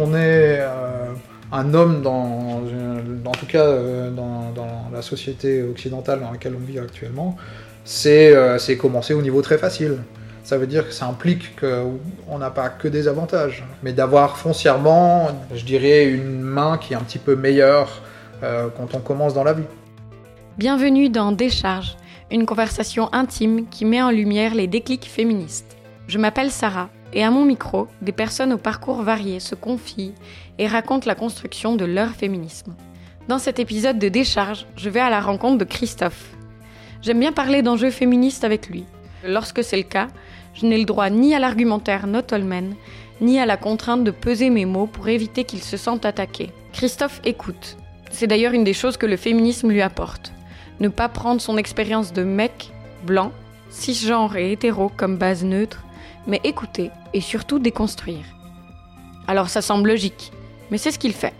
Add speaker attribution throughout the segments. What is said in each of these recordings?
Speaker 1: on est euh, un homme, dans, en tout cas euh, dans, dans, la société occidentale dans laquelle on vit actuellement, c'est euh, commencer au niveau très facile. Ça veut dire que ça implique qu'on n'a pas que des avantages, mais d'avoir foncièrement, je dirais, une main qui est un petit peu meilleure quand on commence dans la vie.
Speaker 2: Bienvenue dans Décharge, une conversation intime qui met en lumière les déclics féministes. Je m'appelle Sarah et à mon micro, des personnes au parcours varié se confient et racontent la construction de leur féminisme. Dans cet épisode de Décharge, je vais à la rencontre de Christophe. J'aime bien parler d'enjeux féministes avec lui. Lorsque c'est le cas, je n'ai le droit ni à l'argumentaire not all men, ni à la contrainte de peser mes mots pour éviter qu'il se sente attaqué. Christophe écoute. C'est d'ailleurs une des choses que le féminisme lui apporte. Ne pas prendre son expérience de mec, blanc, cisgenre et hétéro comme base neutre, mais écouter et surtout déconstruire. Alors ça semble logique, mais c'est ce qu'il fait.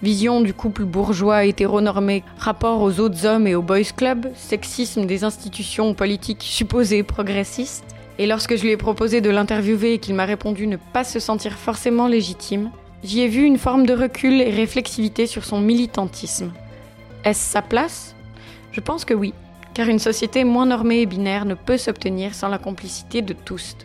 Speaker 2: Vision du couple bourgeois hétéronormé, rapport aux autres hommes et aux boys clubs, sexisme des institutions politiques supposées progressistes. Et lorsque je lui ai proposé de l'interviewer et qu'il m'a répondu ne pas se sentir forcément légitime, j'y ai vu une forme de recul et réflexivité sur son militantisme. Est-ce sa place? Je pense que oui, car une société moins normée et binaire ne peut s'obtenir sans la complicité de tous.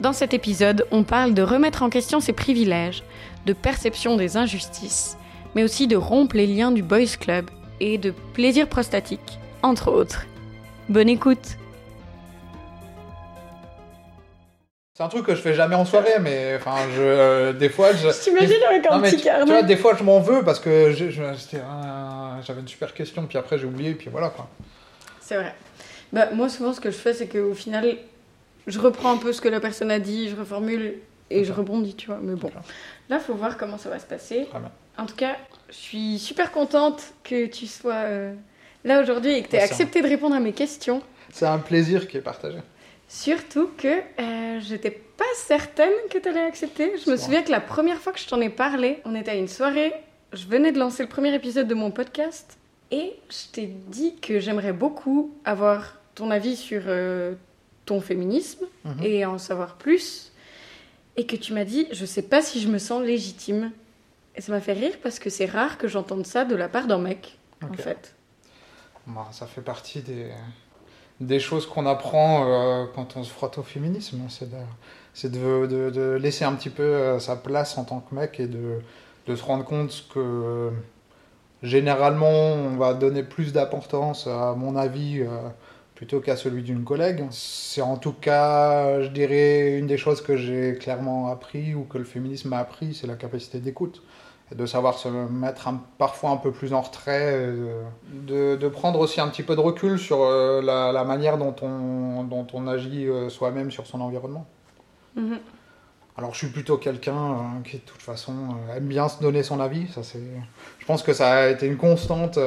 Speaker 2: Dans cet épisode, on parle de remettre en question ses privilèges, de perception des injustices, mais aussi de rompre les liens du boys club et de plaisir prostatique, entre autres. Bonne écoute
Speaker 1: C'est un truc que je fais jamais en soirée, mais enfin, je, euh, des fois, je.
Speaker 2: T'imagines avec un petit carnet. Tu vois,
Speaker 1: des fois, je m'en veux parce que j'avais une super question, puis après j'ai oublié, puis voilà quoi.
Speaker 2: C'est vrai. Bah, moi, souvent, ce que je fais, c'est qu'au final, je reprends un peu ce que la personne a dit, je reformule et je rebondis, tu vois. Mais bon, là, faut voir comment ça va se passer. En tout cas, je suis super contente que tu sois euh, là aujourd'hui et que tu aies accepté de répondre à mes questions.
Speaker 1: C'est un plaisir qui est partagé.
Speaker 2: Surtout que euh, j'étais pas certaine que tu allais accepter. Je me souviens que la première fois que je t'en ai parlé, on était à une soirée, je venais de lancer le premier épisode de mon podcast et je t'ai dit que j'aimerais beaucoup avoir ton avis sur euh, ton féminisme mhm. et en savoir plus. Et que tu m'as dit, je sais pas si je me sens légitime. Et ça m'a fait rire parce que c'est rare que j'entende ça de la part d'un mec, en fait.
Speaker 1: Bah, ça fait partie des, des choses qu'on apprend euh, quand on se frotte au féminisme. C'est de, de, de, laisser un petit peu euh, sa place en tant que mec et de, de se rendre compte que généralement on va donner plus d'importance à mon avis euh, plutôt qu'à celui d'une collègue. C'est en tout cas, je dirais, une des choses que j'ai clairement appris ou que le féminisme m'a appris, c'est la capacité d'écoute. De savoir se mettre parfois un peu plus en retrait, euh, de, de, prendre aussi un petit peu de recul sur euh, la, la, manière dont on, dont on agit euh, soi-même sur son environnement. Mm-hmm. Alors je suis plutôt quelqu'un qui de toute façon aime bien se donner son avis. Ça, c'est... Je pense que ça a été une constante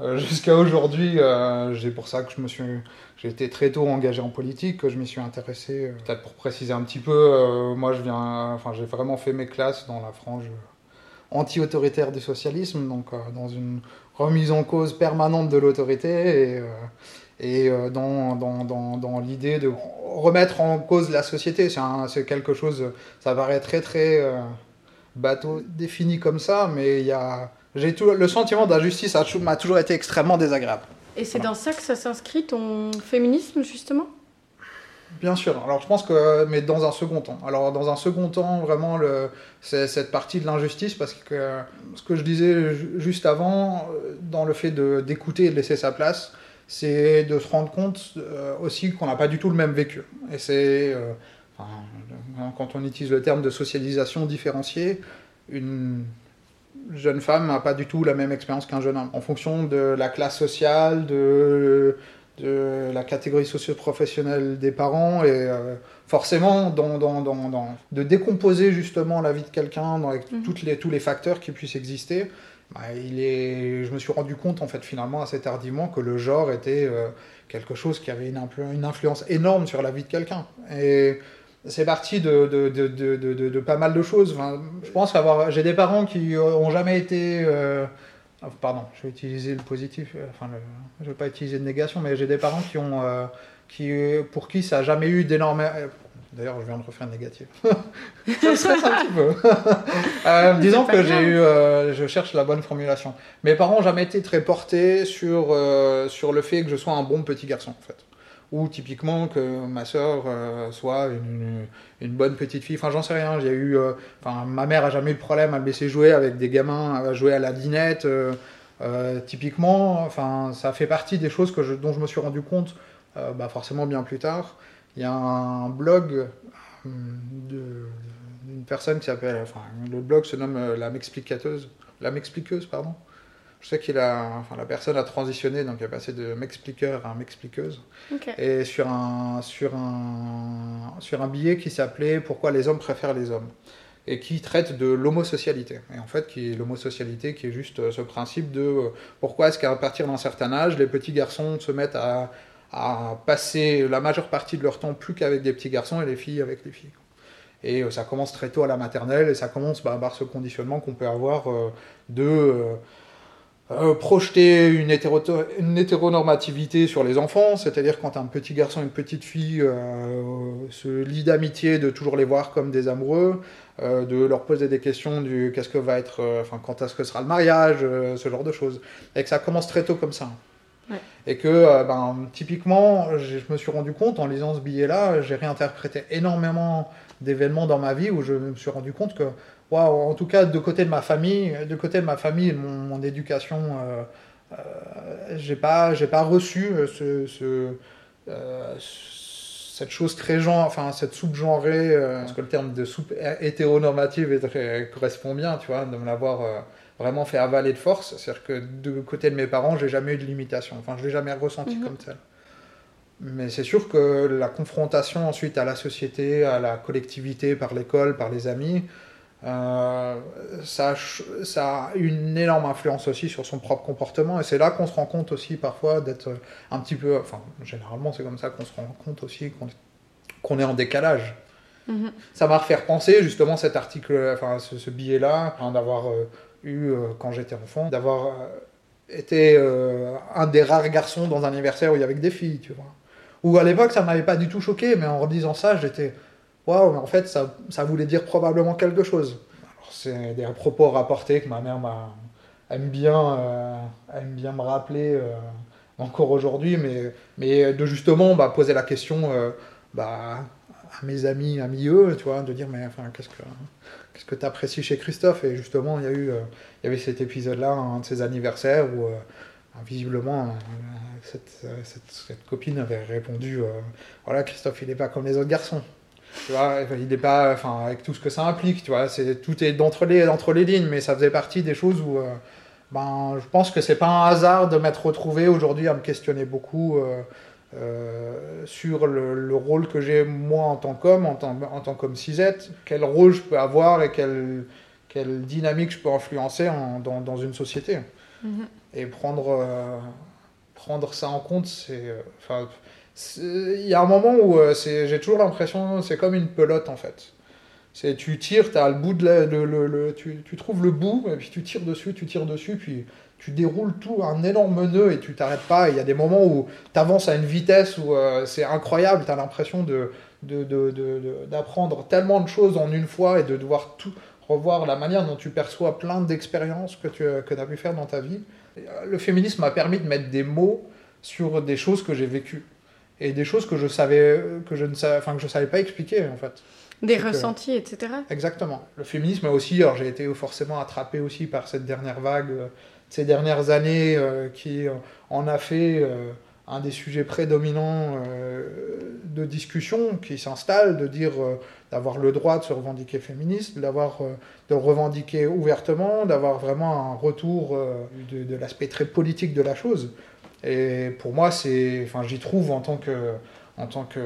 Speaker 1: euh, jusqu'à aujourd'hui, euh, c'est pour ça que je me suis, j'ai été très tôt engagé en politique, que je m'y suis intéressé. Euh, peut-être pour préciser un petit peu, moi je viens, enfin j'ai vraiment fait mes classes dans la frange anti-autoritaire du socialisme, donc dans une remise en cause permanente de l'autorité et, dans, dans, dans, dans l'idée de remettre en cause la société. C'est quelque chose, ça paraît très très bateau défini comme ça, mais il y a j'ai tout le sentiment d'injustice m'a toujours été extrêmement désagréable.
Speaker 2: Et c'est dans ça que ça s'inscrit ton féminisme justement?
Speaker 1: Bien sûr. Alors je pense que, mais dans un second temps. Alors dans un second temps, vraiment, c'est cette partie de l'injustice parce que ce que je disais juste avant, dans le fait d'écouter et de laisser sa place, c'est de se rendre compte euh, aussi qu'on n'a pas du tout le même vécu. Et c'est, euh, quand on utilise le terme de socialisation différenciée, une jeune femme n'a pas du tout la même expérience qu'un jeune homme. En fonction de la classe sociale, de, de la catégorie socio-professionnelle des parents, et euh, forcément dans, dans, dans, de décomposer justement la vie de quelqu'un avec mhm. toutes les, tous les facteurs qui puissent exister. Bah, il est, je me suis rendu compte en fait finalement assez tardivement que le genre était euh, quelque chose qui avait une, une influence énorme sur la vie de quelqu'un. Et c'est parti de, de, de, de, pas mal de choses. je pense avoir, j'ai des parents qui ont jamais été. Euh, pardon, je vais utiliser le positif. Euh, enfin, je vais pas utiliser de négation, mais j'ai des parents qui ont, euh, qui, pour qui ça a jamais eu d'énormes. D'ailleurs, je viens de refaire négatif. ça stresse un petit peu. euh, disons que j'ai eu, euh, je cherche la bonne formulation. Mes parents n'ont jamais été très portés sur, euh, sur le fait que je sois un bon petit garçon, en fait. Ou typiquement que ma sœur euh, soit une, bonne petite fille. Enfin, j'en sais rien. J'ai eu, euh, enfin, ma mère a jamais eu de problème à me laisser jouer avec des gamins, à jouer à la dinette. Euh, typiquement, enfin, ça fait partie des choses que dont je me suis rendu compte, bah, forcément bien plus tard. Il y a un blog d'une personne qui s'appelle, enfin, le blog se nomme La M'explicateuse, La M'expliqueuse, pardon. Je sais qu'il a, enfin, la personne a transitionné, donc il est passé de m'expliqueur à m'expliqueuse.
Speaker 2: Okay.
Speaker 1: Et sur un, sur un, sur un billet qui s'appelait Pourquoi les hommes préfèrent les hommes? et qui traite de l'homosocialité. Et en fait, qui est l'homosocialité qui est juste euh, ce principe de euh, pourquoi est-ce qu'à partir d'un certain âge, les petits garçons se mettent à à passer la majeure partie de leur temps plus qu'avec des petits garçons et les filles avec les filles. Et euh, ça commence très tôt à la maternelle et ça commence bah, par ce conditionnement qu'on peut avoir de euh, projeter une, hétéro une, hétéronormativité sur les enfants, c'est-à-dire quand un petit garçon et une petite fille euh, se lient d'amitié, de toujours les voir comme des amoureux, euh, de leur poser des questions du qu'est-ce que va être, enfin quand est-ce que sera le mariage, ce genre de choses. Et que ça commence très tôt comme ça.
Speaker 2: Ouais.
Speaker 1: Et que, ben, typiquement, je me suis rendu compte en lisant ce billet-là, j'ai réinterprété énormément d'événements dans ma vie où je me suis rendu compte que, waouh, en tout cas, de côté de ma famille, de côté de ma famille et de mon, mon éducation, euh, euh, j'ai pas, j'ai pas reçu ce, ce euh, cette chose très genre, enfin cette soupe genrée, euh, parce que le terme de soupe hétéronormative est très, correspond bien, tu vois, de me l'avoir euh, vraiment fait avaler de force. C'est-à-dire que de côté de mes parents, j'ai jamais eu de limitation. Enfin, je l'ai jamais ressenti
Speaker 2: Mhm.
Speaker 1: comme tel. Mais c'est sûr que la confrontation ensuite à la société, à la collectivité, par l'école, par les amis, euh, ça, ça a une énorme influence aussi sur son propre comportement. Et c'est là qu'on se rend compte aussi parfois d'être un petit peu. Enfin, généralement, c'est comme ça qu'on se rend compte aussi qu'on qu'on est en décalage.
Speaker 2: Mhm.
Speaker 1: Ça m'a refait penser justement cet article, enfin ce, ce billet-là, hein, d'avoir euh, eu euh, quand j'étais enfant, d'avoir été un des rares garçons dans un anniversaire où il y avait que des filles, tu vois. Ou à l'époque ça m'avait pas du tout choqué, mais en redisant ça, j'étais waouh, en fait ça, ça voulait dire probablement quelque chose. C'est des propos rapportés que ma mère aime bien, euh, aime bien me rappeler euh, encore aujourd'hui, mais, mais de justement bah, poser la question euh, bah, à mes amis, amis eux, tu vois, de dire mais enfin qu'est-ce que qu'est-ce que tu apprécies chez Christophe? Et justement, il y eu euh, y avait cet épisode-là, un de ses anniversaires où euh, visiblement euh, cette, euh, cette, copine avait répondu euh, voilà Christophe, il n'est pas comme les autres garçons. Tu vois, il n'est pas, enfin, avec tout ce que ça implique, tu vois, c'est tout est d'entre les, entre les lignes, mais ça faisait partie des choses où, euh, ben, je pense que c'est pas un hasard de m'être retrouvé aujourd'hui à me questionner beaucoup euh, euh, sur le, le, rôle que j'ai moi en tant qu'homme, en tant, en tant qu'homme cisette, quel rôle je peux avoir et quelle, quelle dynamique je peux influencer en, dans, dans, une société.
Speaker 2: Mhm.
Speaker 1: Et prendre, prendre ça en compte, c'est, enfin, il y a un moment où euh, j'ai toujours l'impression, c'est comme une pelote en fait. C'est, tu tires, as le bout de le, le, tu, tu trouves le bout, et puis tu tires dessus, tu tires dessus, puis tu déroules tout, un énorme nœud, et tu t'arrêtes pas. Il y a des moments où tu avances à une vitesse où euh, c'est incroyable, tu as l'impression de, d'apprendre tellement de choses en une fois et de devoir tout revoir la manière dont tu perçois plein d'expériences que tu que as pu faire dans ta vie. Le féminisme m'a permis de mettre des mots sur des choses que j'ai vécues et des choses que je savais que je ne savais, enfin que je savais pas expliquer en fait.
Speaker 2: Des ressentis, que... etc.
Speaker 1: Exactement. Le féminisme aussi, alors j'ai été forcément attrapé aussi par cette dernière vague, euh, ces dernières années euh, qui en a fait euh, un des sujets prédominants euh, de discussion qui s'installe, de dire euh, d'avoir le droit de se revendiquer féministe, d'avoir euh, de le revendiquer ouvertement, d'avoir vraiment un retour euh, de, de l'aspect très politique de la chose. Et pour moi, c'est, enfin, j'y trouve en tant que en tant que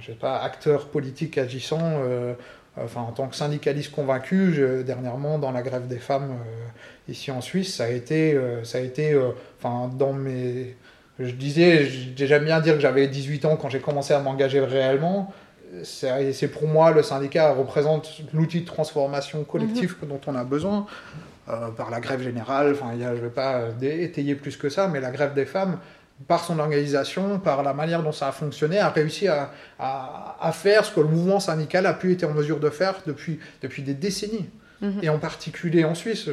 Speaker 1: je sais pas, acteur politique agissant, euh, enfin, en tant que syndicaliste convaincu, je, dernièrement dans la grève des femmes euh, ici en Suisse, ça a été, euh, ça a été enfin, dans mes. Je disais, j'aime bien dire que j'avais 18 ans quand j'ai commencé à m'engager réellement. C'est pour moi, le syndicat représente l'outil de transformation collective mmh. dont on a besoin. Euh, par la grève générale, enfin, y a, je ne vais pas étayer plus que ça, mais la grève des femmes, par son organisation, par la manière dont ça a fonctionné, a réussi à, à, faire ce que le mouvement syndical a pu être en mesure de faire depuis, depuis des décennies. Mhm. Et en particulier en Suisse.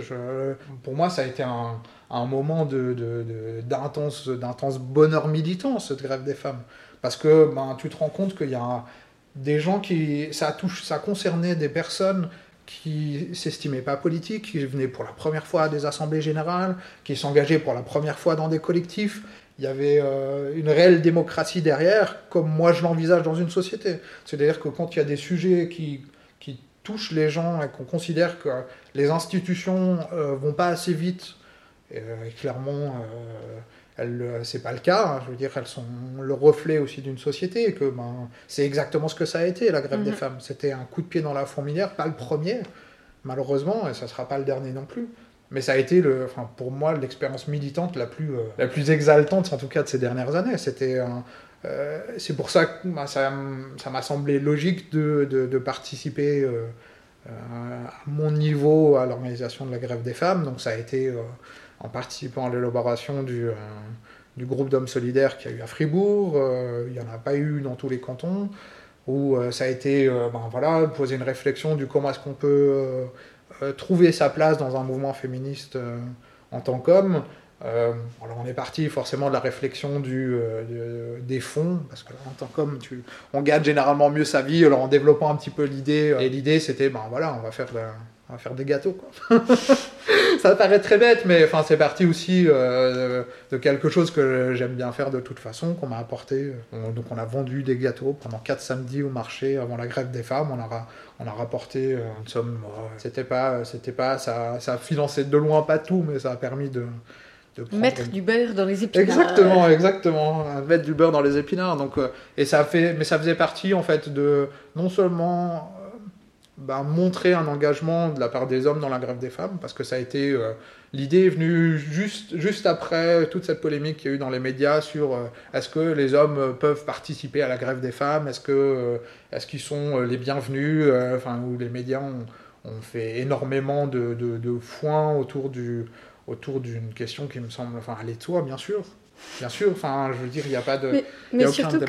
Speaker 1: pour moi, ça a été un, un moment d'intense de, de, bonheur militant, cette grève des femmes. Parce que ben, tu te rends compte qu'il y a des gens qui. Ça, touche, ça concernait des personnes qui s'estimaient pas politiques, qui venaient pour la première fois à des assemblées générales, qui s'engageaient pour la première fois dans des collectifs. Il y avait euh, une réelle démocratie derrière, comme moi je l'envisage dans une société. C'est-à-dire que quand il y a des sujets qui, qui touchent les gens et qu'on considère que les institutions euh, vont pas assez vite, et, euh, clairement elles, c'est pas le cas. Hein. je veux dire, elles sont le reflet aussi d'une société et que ben, c'est exactement ce que ça a été la grève des mhm. femmes. C'était un coup de pied dans la fourmilière, pas le premier, malheureusement, et ça sera pas le dernier non plus. Mais ça a été, le, enfin, pour moi, l'expérience militante la plus, euh, la plus exaltante, en tout cas, de ces dernières années. C'était euh, c'est pour ça que ben, ça, ça m'a semblé logique de, de, participer euh, à mon niveau à l'organisation de la grève des femmes. Donc ça a été en participant à l'élaboration du, euh, du, groupe d'hommes solidaires qu'il y a eu à Fribourg. Euh, il n'y en a pas eu dans tous les cantons. Où euh, ça a été, ben, voilà, poser une réflexion du comment est-ce qu'on peut trouver sa place dans un mouvement féministe en tant qu'homme. alors on est parti forcément de la réflexion du, des fonds, parce qu'en tant qu'homme, on gagne généralement mieux sa vie alors en développant un petit peu l'idée. Et l'idée c'était, ben voilà, on va faire, on va faire des gâteaux. Quoi. ça paraît très bête, mais enfin, c'est parti aussi euh, de quelque chose que j'aime bien faire de toute façon, qu'on m'a apporté. Donc, on a vendu des gâteaux pendant quatre samedis au marché avant la grève des femmes. On a, on a rapporté euh, une somme. C'était pas, c'était pas, ça, ça a financé de loin pas tout, mais ça a permis de.
Speaker 2: mettre du beurre dans les épinards.
Speaker 1: Exactement, exactement. Mettre du beurre dans les épinards. Donc, euh, et ça fait, mais ça faisait partie en fait de non seulement bah, montrer un engagement de la part des hommes dans la grève des femmes, parce que ça a été euh, l'idée est venue juste juste après toute cette polémique qu'il y a eu dans les médias sur euh, est-ce que les hommes peuvent participer à la grève des femmes, est-ce que euh, est-ce qu'ils sont les bienvenus, enfin où les médias ont, ont fait énormément de, de, de, foin autour du autour d'une question qui me semble, enfin aller de soi bien sûr, bien sûr, enfin je veux dire il n'y a pas de,
Speaker 2: mais, mais surtout que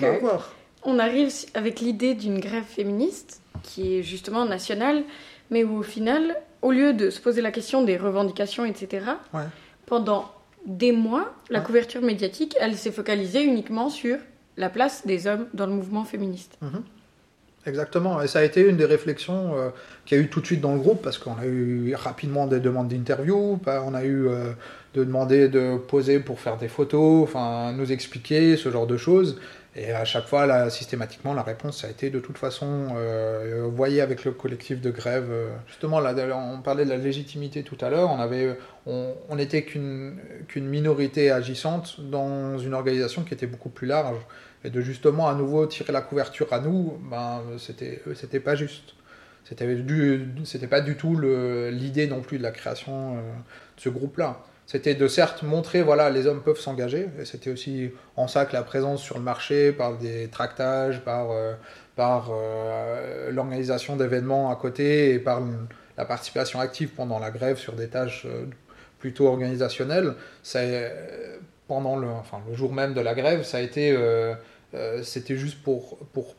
Speaker 2: On arrive avec l'idée d'une grève féministe qui est justement national, mais où au final, au lieu de se poser la question des revendications, etc., pendant des mois, la couverture médiatique, elle s'est focalisée uniquement sur la place des hommes dans le mouvement féministe.
Speaker 1: Mhm. Exactement, et ça a été une des réflexions euh, qu'il y a eu tout de suite dans le groupe, parce qu'on a eu rapidement des demandes d'interview, on a eu euh, de demander de poser pour faire des photos, enfin nous expliquer ce genre de choses. Et à chaque fois, systématiquement, la réponse ça a été de toute façon, euh, voyez avec le collectif de grève, euh, justement, là, on parlait de la légitimité tout à l'heure, on avait, on, qu'une qu'une minorité agissante dans une organisation qui était beaucoup plus large. Et de justement à nouveau tirer la couverture à nous, ben, c'était, c'était pas juste. C'était, du, c'était pas du tout l'idée non plus de la création euh, de ce groupe-là c'était de certes montrer, voilà, les hommes peuvent s'engager, et c'était aussi en ça que la présence sur le marché, par des tractages, par, euh, par euh, l'organisation d'événements à côté, et par la participation active pendant la grève sur des tâches euh, plutôt organisationnelles, pendant le, enfin, le jour même de la grève, ça a été, c'était juste pour, pour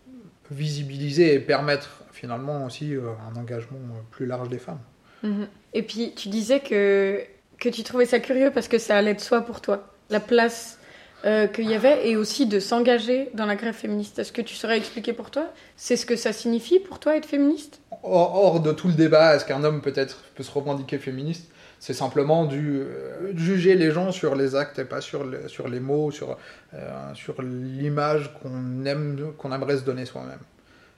Speaker 1: visibiliser et permettre finalement aussi un engagement plus large des femmes.
Speaker 2: Mm-hmm. Et puis tu disais que que tu trouvais ça curieux parce que ça allait de soi pour toi, la place euh, qu'il y avait et aussi de s'engager dans la grève féministe. Est-ce que tu saurais expliquer pour toi C'est ce que ça signifie pour toi être féministe?
Speaker 1: Hors, de tout le débat, est-ce qu'un homme peut-être peut se revendiquer féministe? C'est simplement du, euh, juger les gens sur les actes et pas sur, sur les mots, sur, euh, sur l'image qu'on aime, qu'on aimerait se donner soi-même.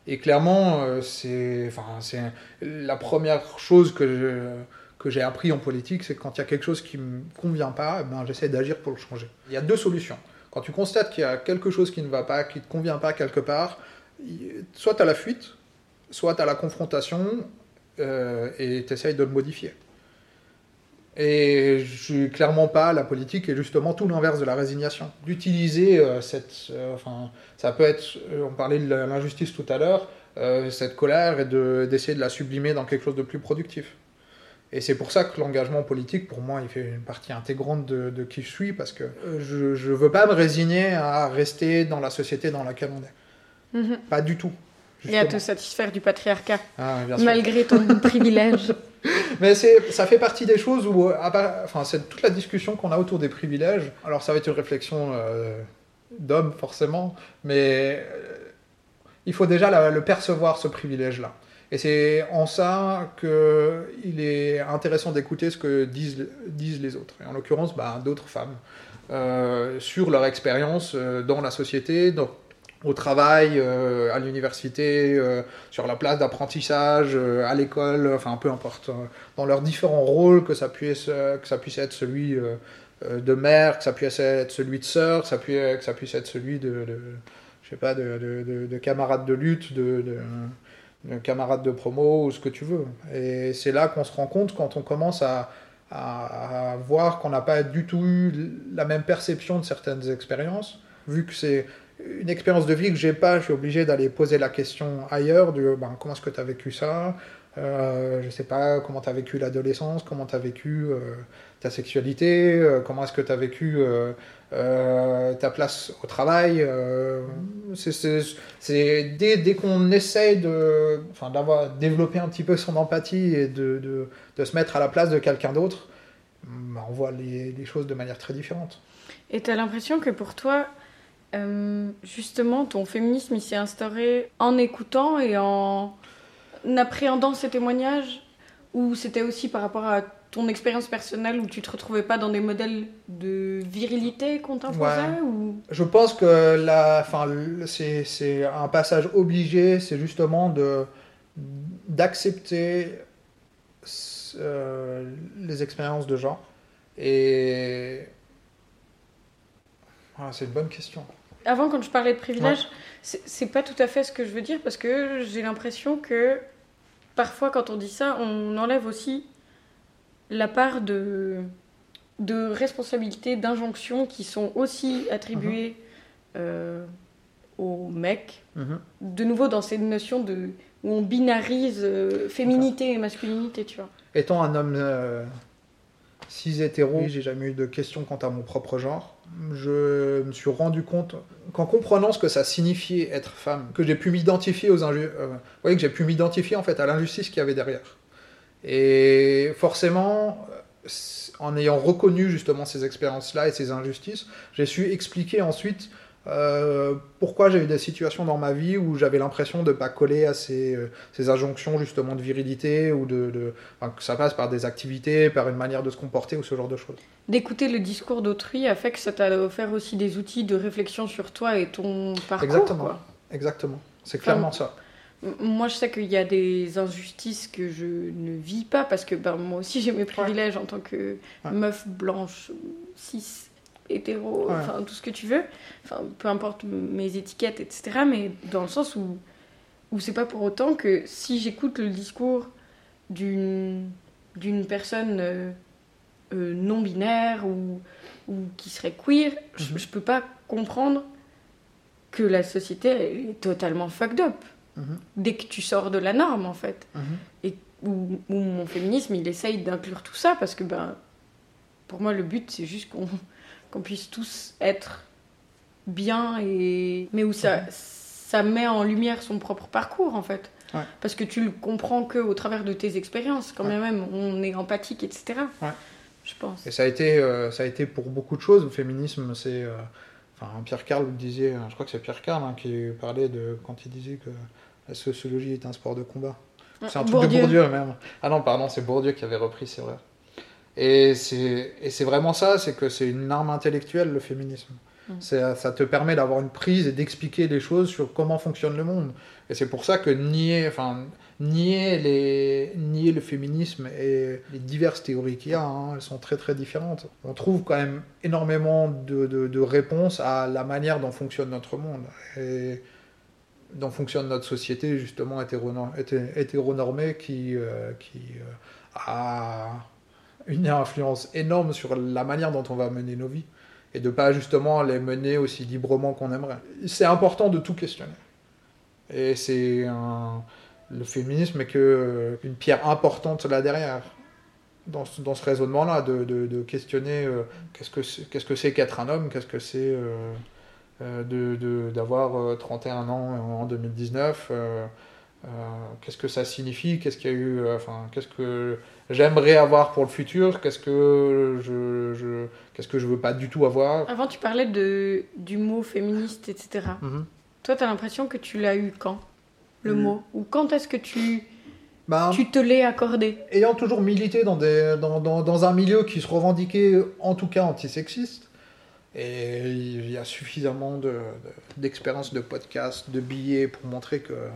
Speaker 1: Et clairement, enfin, c'est la première chose que que j'ai appris en politique, c'est que quand il y a quelque chose qui ne me convient pas, ben, j'essaie d'agir pour le changer. Il y a deux solutions. Quand tu constates qu'il y a quelque chose qui ne va pas, qui ne te convient pas quelque part, soit tu as la fuite, soit tu as la confrontation euh, et tu essayes de le modifier. Et je suis clairement pas la politique est justement tout l'inverse de la résignation. D'utiliser euh, cette, euh, enfin, ça peut être, on parlait de l'injustice tout à l'heure, cette colère et d'essayer de la sublimer dans quelque chose de plus productif. Et c'est pour ça que l'engagement politique, pour moi, il fait une partie intégrante de, qui je suis, parce que euh, je ne veux pas me résigner à rester dans la société dans laquelle on est. Mhm. Pas du tout.
Speaker 2: Et à te satisfaire du patriarcat, ah, malgré ton privilège.
Speaker 1: Mais ça fait partie des choses où, enfin, c'est toute la discussion qu'on a autour des privilèges. Alors ça va être une réflexion euh, d'homme forcément, mais euh, il faut déjà le percevoir ce privilège-là. Et c'est en ça qu'il est intéressant d'écouter ce que disent, disent les autres. Et en l'occurrence, bah, d'autres femmes, euh, sur leur expérience euh, dans la société, au travail, euh, à l'université, sur la place d'apprentissage, à l'école, enfin peu importe, dans leurs différents rôles, que ça puisse, que ça puisse être celui de mère, que ça puisse être celui de sœur, que ça puisse, être celui de, je sais pas, de, de, camarade de lutte, de, camarade de promo ou ce que tu veux. Et c'est là qu'on se rend compte quand on commence à, à, voir qu'on n'a pas du tout eu la même perception de certaines expériences, vu que c'est une expérience de vie que j'ai pas, je suis obligé d'aller poser la question ailleurs, de ben, comment est-ce que tu as vécu ça, euh, je sais pas comment tu as vécu l'adolescence, comment tu as vécu euh, ta sexualité, euh, comment est-ce que tu as vécu euh, ta place au travail. c'est dès, dès qu'on essaye de, enfin, d'avoir développé un petit peu son empathie et de, de, de se mettre à la place de quelqu'un d'autre, bah, on voit les, les, choses de manière très différente.
Speaker 2: Et tu as l'impression que pour toi, justement, ton féminisme il s'est instauré en écoutant et en appréhendant ces témoignages? Ou c'était aussi par rapport à ton expérience personnelle où tu te retrouvais pas dans des modèles de virilité qu'on t'imposait ou...
Speaker 1: Je pense que la, c'est un passage obligé, c'est justement de d'accepter euh, les expériences de genre. Et ah, c'est une bonne question.
Speaker 2: Avant, quand je parlais de privilège, c'est pas tout à fait ce que je veux dire parce que j'ai l'impression que parfois, quand on dit ça, on enlève aussi la part de, de responsabilités, d'injonctions qui sont aussi attribuées mhm. euh, aux mecs. Mhm. De nouveau, dans cette notion de, où on binarise euh, féminité et masculinité, tu vois.
Speaker 1: Étant un homme euh, cis hétéro, j'ai jamais eu de questions quant à mon propre genre. Je me suis rendu compte, qu'en comprenant ce que ça signifiait être femme, que j'ai pu m'identifier aux injustices, voyez que j'ai pu m'identifier en fait à l'injustice qu'il y avait derrière. Et forcément, en ayant reconnu justement ces expériences-là et ces injustices, j'ai su expliquer ensuite euh, pourquoi j'ai eu des situations dans ma vie où j'avais l'impression de ne pas coller à ces, euh, ces, injonctions justement de virilité ou de, de que ça passe par des activités, par une manière de se comporter ou ce genre de choses?
Speaker 2: D'écouter le discours d'autrui a fait que ça t'a offert aussi des outils de réflexion sur toi et ton parcours.
Speaker 1: Exactement, exactement. C'est clairement ça.
Speaker 2: Moi, je sais qu'il y a des injustices que je ne vis pas parce que ben, moi aussi j'ai mes privilèges en tant que meuf blanche, cis, hétéro, enfin tout ce que tu veux, enfin peu importe mes étiquettes, etc. Mais dans le sens où, où c'est pas pour autant que si j'écoute le discours d'une d'une personne euh, euh, non binaire ou, ou qui serait queer, je, mhm. je peux pas comprendre que la société est totalement fucked up. Mhm. dès que tu sors de la norme, en fait. Mhm. Et où, mon féminisme, il essaye d'inclure tout ça, parce que, ben, pour moi, le but, c'est juste qu'on puisse tous être bien, et... mais où ça, ça met en lumière son propre parcours, en fait. Parce que tu le comprends que au travers de tes expériences, quand même, on est empathique, etc. Je pense.
Speaker 1: Et ça a, été, euh, ça a été pour beaucoup de choses. Le féminisme, c'est. Euh, enfin, Pierre Carl disait, je crois que c'est Pierre Carl hein, qui parlait de. quand il disait que la sociologie est un sport de combat. C'est un truc de Bourdieu même. Ah non, pardon, c'est Bourdieu qui avait repris, c'est vrai. Et c'est vraiment ça, c'est que c'est une arme intellectuelle, le féminisme. Mm. Ça te permet d'avoir une prise et d'expliquer les choses sur comment fonctionne le monde. Et c'est pour ça que nier, enfin, nier, les, nier le féminisme et les diverses théories qu'il y a, hein, elles sont très très différentes. On trouve quand même énormément de, de, de réponses à la manière dont fonctionne notre monde. Et dont fonctionne notre société justement hétéronormée qui, euh, qui euh, a une influence énorme sur la manière dont on va mener nos vies et de pas justement les mener aussi librement qu'on aimerait. C'est important de tout questionner. Et c'est le féminisme est que une pierre importante là derrière. dans, ce, dans ce raisonnement-là, de, de, questionner euh, qu'est-ce que c'est qu'est-ce que c'est qu'être un homme, qu'est-ce que c'est d'avoir 31 ans en 2019, qu'est-ce que ça signifie, qu'est-ce qu'il y a eu, enfin, qu'est-ce que j'aimerais avoir pour le futur, qu'est-ce que je, je qu'est-ce que je veux pas du tout avoir?
Speaker 2: Avant, tu parlais de, du mot féministe, etc. Mm-hmm. Toi, tu as l'impression que tu l'as eu quand le mm. mot? Ou quand est-ce que tu, ben, tu te l'es accordé?
Speaker 1: Ayant toujours milité dans, des, dans, dans, dans, un milieu qui se revendiquait en tout cas antisexiste, et il y a suffisamment d'expériences de, de, podcasts, de billets pour montrer que euh,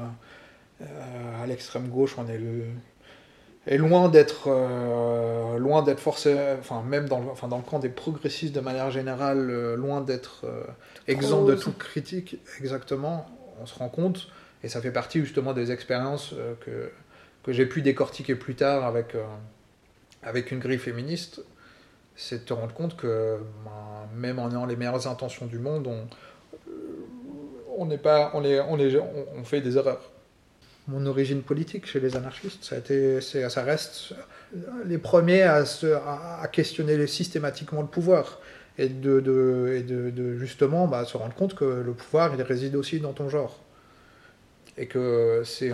Speaker 1: à l'extrême gauche, on est le, est loin d'être euh, loin d'être forcé enfin même dans le, enfin dans le camp des progressistes de manière générale euh, loin d'être euh, exempt de toute critique exactement. On se rend compte et ça fait partie justement des expériences que que j'ai pu décortiquer plus tard avec avec une grille féministe c'est de te rendre compte que ben, même en ayant les meilleures intentions du monde on on n'est pas on est on, est, on fait des erreurs mon origine politique chez les anarchistes. Ça, a été, ça reste les premiers à, questionner systématiquement le pouvoir et de, justement bah, se rendre compte que le pouvoir il réside aussi dans ton genre et que c'est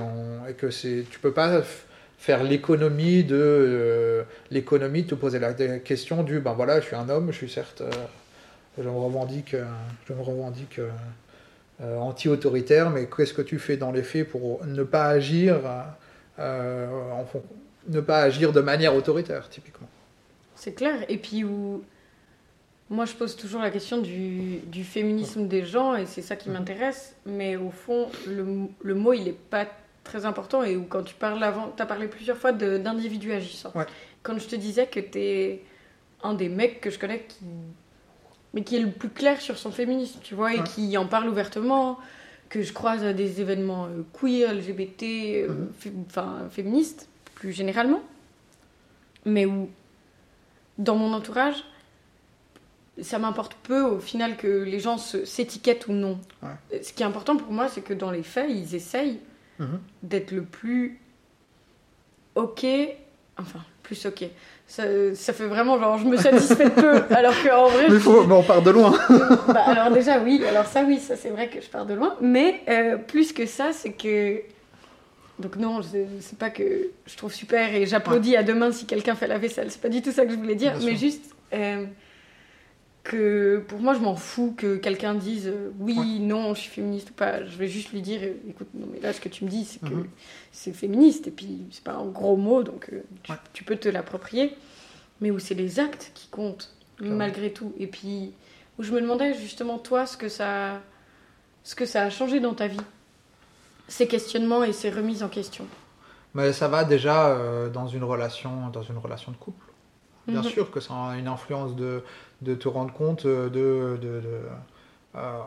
Speaker 1: tu peux pas faire l'économie de euh, l'économie te poser la question du ben voilà je suis un homme je suis certes euh, je me revendique je me revendique euh, euh, anti-autoritaire, mais qu'est-ce que tu fais dans les faits pour ne pas agir, euh, ne pas agir de manière autoritaire, typiquement?
Speaker 2: C'est clair. Et puis où moi, je pose toujours la question du, du féminisme des gens, et c'est ça qui mhm. m'intéresse. Mais au fond, le, le mot, il n'est pas très important. Et où, quand tu parles avant, tu as parlé plusieurs fois d'individus agissants. Quand je te disais que tu es un des mecs que je connais qui mais qui est le plus clair sur son féminisme, tu vois, et qui en parle ouvertement, que je croise à des événements euh, queer, LGBT, euh, mhm. enfin féministes, plus généralement, mais où, dans mon entourage, ça m'importe peu au final que les gens s'étiquettent ou non. Ce qui est important pour moi, c'est que dans les faits, ils essayent mhm. d'être le plus ok, enfin, plus ok, ça, ça, fait vraiment genre je me satisfais peu alors qu'en vrai
Speaker 1: mais, faut, mais on part de loin.
Speaker 2: Bah, alors déjà oui alors ça oui ça c'est vrai que je pars de loin mais euh, plus que ça c'est que donc non c'est pas que je trouve super et j'applaudis à demain si quelqu'un fait la vaisselle c'est pas du tout ça que je voulais dire mais juste euh, que pour moi, je m'en fous que quelqu'un dise euh, oui, non, je suis féministe ou pas. Je vais juste lui dire euh, écoute, non, mais là, ce que tu me dis, c'est que mhm. c'est féministe, et puis c'est pas un gros mot, donc euh, tu, peux te l'approprier, mais où c'est les actes qui comptent, malgré tout. Et puis, où je me demandais justement, toi, ce que ça, ce que ça a changé dans ta vie, ces questionnements et ces remises en question.
Speaker 1: Mais ça va déjà dans, une relation, dans une relation de couple. Bien mhm. sûr que ça a une influence de, de te rendre compte de. de, de euh,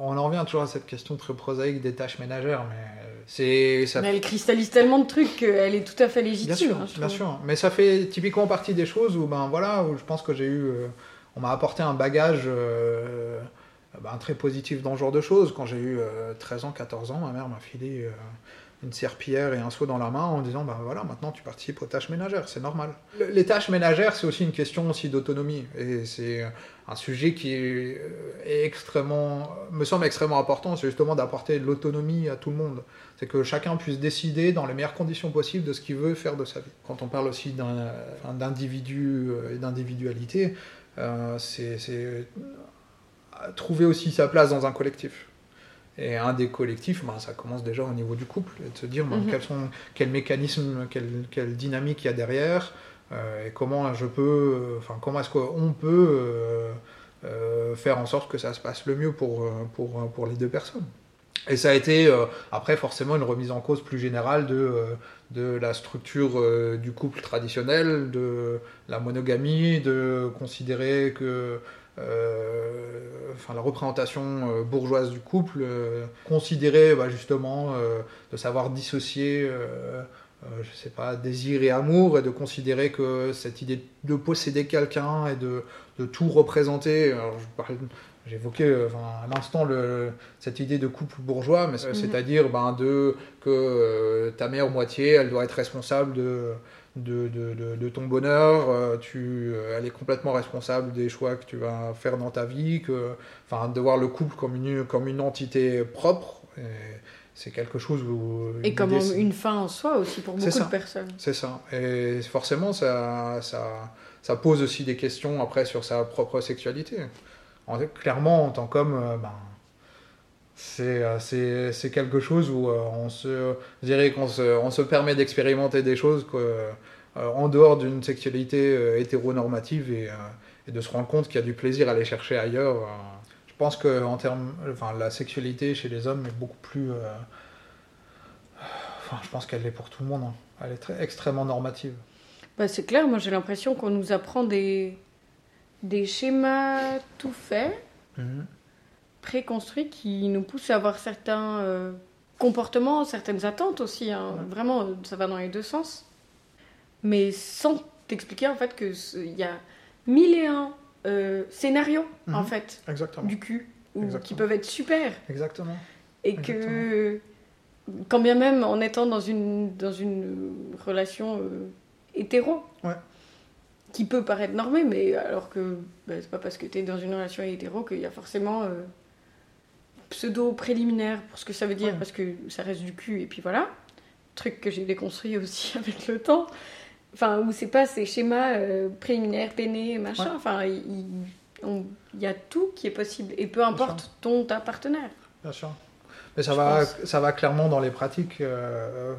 Speaker 1: on en revient toujours à cette question très prosaïque des tâches ménagères, mais c'est.
Speaker 2: Ça... Mais elle cristallise tellement de trucs qu'elle est tout à fait légitime.
Speaker 1: Bien sûr, hein, bien sûr. Mais ça fait typiquement partie des choses où, ben voilà, où je pense que j'ai eu. Euh, on m'a apporté un bagage. Euh, ben, très positif dans ce genre de choses. Quand j'ai eu 13 ans, 14 ans, ma mère m'a filé une serpillière et un seau dans la main en disant ben voilà maintenant tu participes aux tâches ménagères c'est normal. Les tâches ménagères c'est aussi une question aussi d'autonomie. Et c'est un sujet qui est, extrêmement me semble extrêmement important c'est justement d'apporter l'autonomie à tout le monde. C'est que chacun puisse décider dans les meilleures conditions possibles de ce qu'il veut faire de sa vie. Quand on parle aussi d'individu euh, et d'individualité euh, c'est trouver aussi sa place dans un collectif et un des collectifs, ben, ça commence déjà au niveau du couple, et de se dire ben, mhm. quels sont, quel mécanisme, quelle, quelle dynamique il y a derrière, euh, et comment je peux, enfin comment est-ce qu'on peut euh, euh, faire en sorte que ça se passe le mieux pour, pour, pour les deux personnes. Et ça a été après forcément une remise en cause plus générale de, de la structure du couple traditionnel, de la monogamie, de considérer que euh, enfin la représentation euh, bourgeoise du couple, euh, considérer bah, justement de savoir dissocier je sais pas, désir et amour, et de considérer que cette idée de posséder quelqu'un et de, de, tout représenter, alors je, J'évoquais à l'instant cette idée de couple bourgeois, mais mhm. c'est-à-dire ben, de, que ta mère moitié, elle doit être responsable de, de, de, de, ton bonheur, euh, tu, euh, elle est complètement responsable des choix que tu vas faire dans ta vie, que, enfin, de voir le couple comme une, comme une entité propre, c'est quelque chose où...
Speaker 2: Et comme une fin en soi aussi pour beaucoup de personnes.
Speaker 1: C'est ça. Et forcément, ça, ça, ça, pose aussi des questions après sur sa propre sexualité. En, clairement, en tant qu'homme, euh, ben, c'est quelque chose où on se, je dirais qu'on se, on se permet d'expérimenter des choses euh, en dehors d'une sexualité euh, hétéronormative et, euh, et, de se rendre compte qu'il y a du plaisir à aller chercher ailleurs. je pense que en termes, enfin, la sexualité chez les hommes est beaucoup plus. Enfin, je pense qu'elle est pour tout le monde. Hein. Elle est très, extrêmement normative.
Speaker 2: Bah, c'est clair, moi j'ai l'impression qu'on nous apprend des, des schémas tout faits, mhm. Préconstruits, qui nous poussent à avoir certains comportements, certaines attentes aussi. Hein. Vraiment, ça va dans les deux sens mais sans t'expliquer en fait qu'il y a mille et un euh, scénarios en mhm. fait du cul ou, qui peuvent être super.
Speaker 1: Exactement.
Speaker 2: Et que quand bien même en étant dans une, dans une relation euh, hétéro, qui peut paraître normée, mais alors que bah, c'est pas parce que tu es dans une relation hétéro qu'il y a forcément euh, pseudo-préliminaire pour ce que ça veut dire, parce que ça reste du cul, et puis voilà. Truc que j'ai déconstruit aussi avec le temps. Enfin, où c'est pas ces schémas euh, préliminaires, peinés, machin. Enfin, il, y a tout qui est possible. Et peu importe ton ta partenaire.
Speaker 1: Bien sûr. Mais ça, va, ça va clairement dans les pratiques. Euh,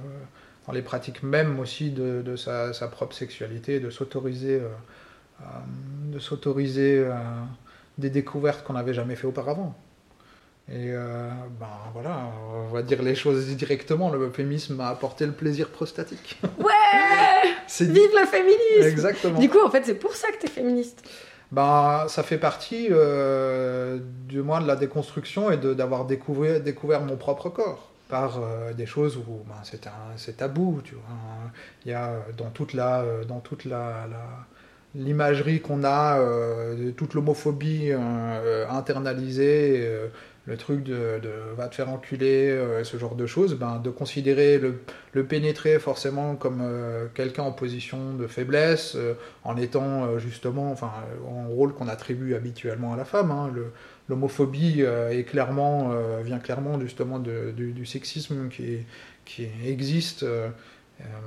Speaker 1: dans les pratiques même aussi de, de sa, sa, propre sexualité, de s'autoriser euh, de s'autoriser des découvertes qu'on n'avait jamais fait auparavant. Et ben voilà, on va dire les choses directement, le féminisme m'a apporté le plaisir prostatique.
Speaker 2: Ouais Vive le féminisme
Speaker 1: Exactement.
Speaker 2: Du coup, en fait, c'est pour ça que tu es féministe.
Speaker 1: Ben, ça fait partie, euh, du moins, de la déconstruction et d'avoir découvert, découvert mon propre corps par euh, des choses où ben, c'est tabou, tu vois. Il y a dans toute la, dans toute la, l'imagerie qu'on a de toute l'homophobie internalisée, le truc de, va te faire enculer, euh, ce genre de choses, ben, de considérer le, le pénétrer forcément comme euh, quelqu'un en position de faiblesse, euh, en étant justement, enfin, en rôle qu'on attribue habituellement à la femme. Hein. L'homophobie est clairement, vient clairement justement de, du, sexisme qui, qui existe,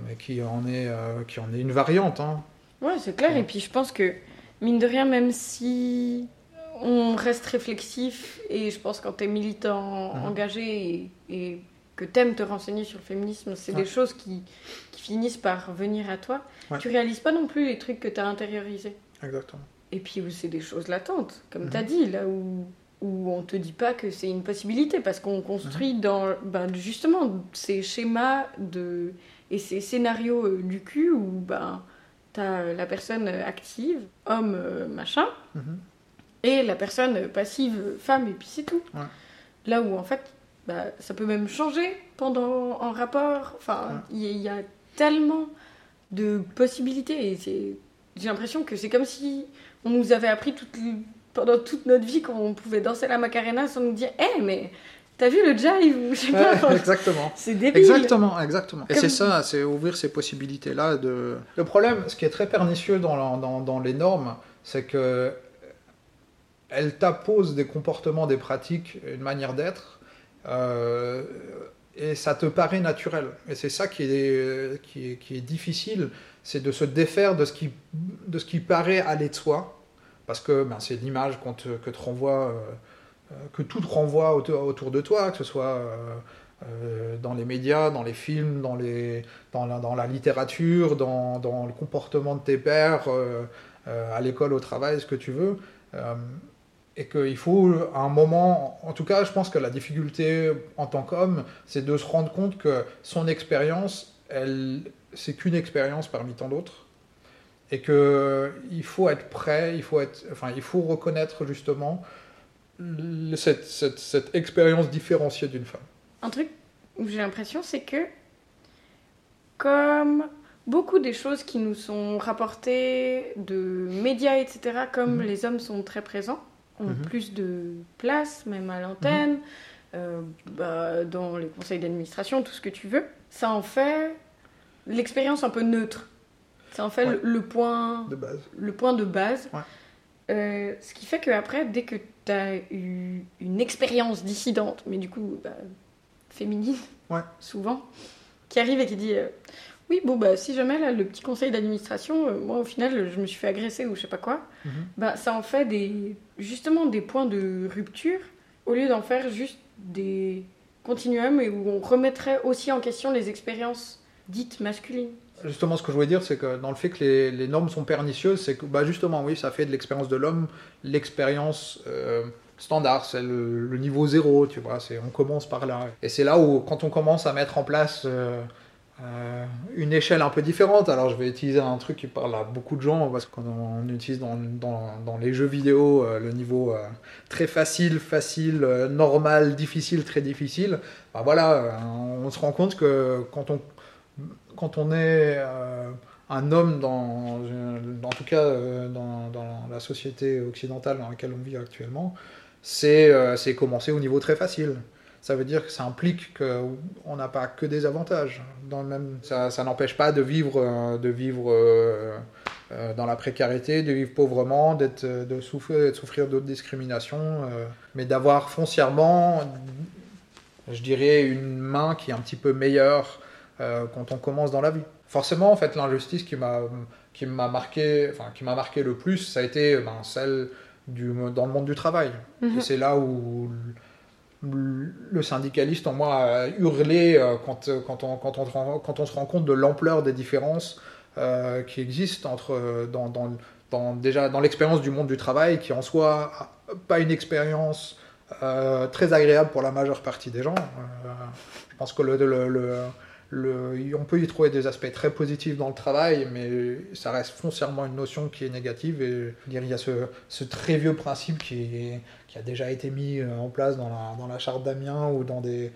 Speaker 1: mais qui en, est, qui en est une variante. Hein.
Speaker 2: Ouais, c'est clair. Et puis je pense que, mine de rien, même si on reste réflexif et je pense quand tu es militant mhm. engagé et, que tu aimes te renseigner sur le féminisme, c'est des choses qui, finissent par venir à toi. Tu réalises pas non plus les trucs que tu as intériorisés.
Speaker 1: Exactement.
Speaker 2: Et puis c'est des choses latentes, comme tu as mhm. dit, là où, où on te dit pas que c'est une possibilité, parce qu'on construit mhm. dans ben, justement ces schémas de, et ces scénarios euh, du cul où ben, tu as la personne active, homme, euh, machin et la personne passive femme, et puis c'est tout. Là où en fait, bah, ça peut même changer pendant un rapport. Enfin, il y, a tellement de possibilités. Et j'ai l'impression que c'est comme si on nous avait appris pendant toute notre vie qu'on pouvait danser la Macarena sans nous dire Hé, hey, mais t'as vu le jive ou je sais pas.
Speaker 1: exactement.
Speaker 2: C'est débile.
Speaker 1: Exactement, exactement. Et c'est ça, c'est ouvrir ces possibilités-là. De... Le problème, ce qui est très pernicieux dans, dans, dans les normes, c'est que elle t'impose des comportements, des pratiques, une manière d'être, euh, et ça te paraît naturel. Et c'est ça qui est, difficile, c'est de se défaire de ce qui, de paraît aller de soi, parce que ben, c'est l'image euh, euh, que tout te renvoie autour, de toi, que ce soit dans les médias, dans les films, dans, la, littérature, dans, le comportement de tes pères, à l'école, au travail, ce que tu veux et qu'il faut un moment, en tout cas je pense que la difficulté en tant qu'homme, c'est de se rendre compte que son expérience, elle, c'est qu'une expérience parmi tant d'autres, et qu'il faut être prêt, il faut, être, enfin, il faut reconnaître justement cette, cette, cette expérience différenciée d'une femme.
Speaker 2: Un truc où j'ai l'impression, c'est que comme beaucoup des choses qui nous sont rapportées de médias, etc., comme mhm. les hommes sont très présents, ont
Speaker 1: Mhm.
Speaker 2: plus de place, même à l'antenne, euh, bah, dans les conseils d'administration, tout ce que tu veux. Ça en fait l'expérience un peu neutre. Ça en fait
Speaker 1: Ouais.
Speaker 2: le, le point,
Speaker 1: De base.
Speaker 2: le point de base.
Speaker 1: Ouais.
Speaker 2: Euh, ce qui fait qu'après, dès que tu as eu une expérience dissidente, mais du coup bah, féminine,
Speaker 1: Ouais.
Speaker 2: souvent, qui arrive et qui dit euh, Oui, bon, bah, si jamais là, le petit conseil d'administration, euh, moi au final, je me suis fait agresser ou je sais pas quoi,
Speaker 1: Mhm.
Speaker 2: bah, ça en fait des, justement des points de rupture au lieu d'en faire juste des continuums et où on remettrait aussi en question les expériences dites masculines.
Speaker 1: Justement, ce que je voulais dire, c'est que dans le fait que les, les normes sont pernicieuses, c'est que bah, justement, oui, ça fait de l'expérience de l'homme l'expérience euh, standard, c'est le, le niveau zéro, tu vois, c'est, on commence par là. Et c'est là où, quand on commence à mettre en place euh, euh, une échelle un peu différente, alors je vais utiliser un truc qui parle à beaucoup de gens, parce qu'on on utilise dans, dans, dans les jeux vidéo euh, le niveau euh, très facile, facile, normal, difficile, très difficile. Bah voilà, on se rend compte que quand on quand on est un homme, dans, en tout cas dans, dans la société occidentale dans laquelle on vit actuellement, c'est commencer au niveau très facile. Ça veut dire que ça implique qu'on n'a pas que des avantages. Dans le même, ça ça n'empêche pas de vivre, euh, de vivre euh, euh, dans la précarité, de vivre pauvrement, d'être, de souffrir, de souffrir d'autres discriminations, mais d'avoir foncièrement, je dirais, une main qui est un petit peu meilleure quand on commence dans la vie. Forcément, en fait, l'injustice qui m'a qui m'a marqué, enfin qui m'a marqué le plus, ça a été ben, celle du dans le monde du travail.
Speaker 2: Mhm.
Speaker 1: Et c'est là où le syndicaliste en moi a hurlé euh, quand, quand, on, quand, on, quand on se rend compte de l'ampleur des différences euh, qui existent entre, euh, dans, dans, déjà dans l'expérience du monde du travail, qui en soi pas une expérience euh, très agréable pour la majeure partie des gens. Euh, je pense que le- on peut y trouver des aspects très positifs dans le travail, mais ça reste foncièrement une notion qui est négative. Et il y a ce, très vieux principe qui, a déjà été mis euh, en place dans la, charte d'Amiens ou dans des,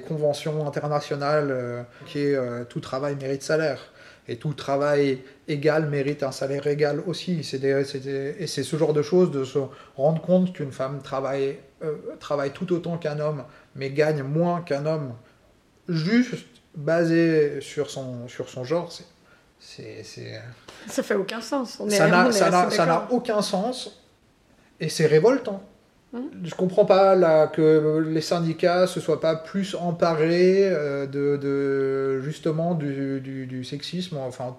Speaker 1: conventions internationales, euh, qui est euh, tout travail mérite salaire. Et tout travail égal mérite un salaire égal aussi. Et c'est ce genre de choses, de se rendre compte qu'une femme travaille tout autant qu'un homme, mais gagne moins qu'un homme, juste basé sur son, sur son genre, c'est- c'est...
Speaker 2: Ça fait aucun sens. On est,
Speaker 1: ça n'a ça aucun sens et c'est révoltant.
Speaker 2: Mhm.
Speaker 1: Je comprends pas là, que les syndicats se soient pas plus emparés euh, de, de- justement du, du- du sexisme, enfin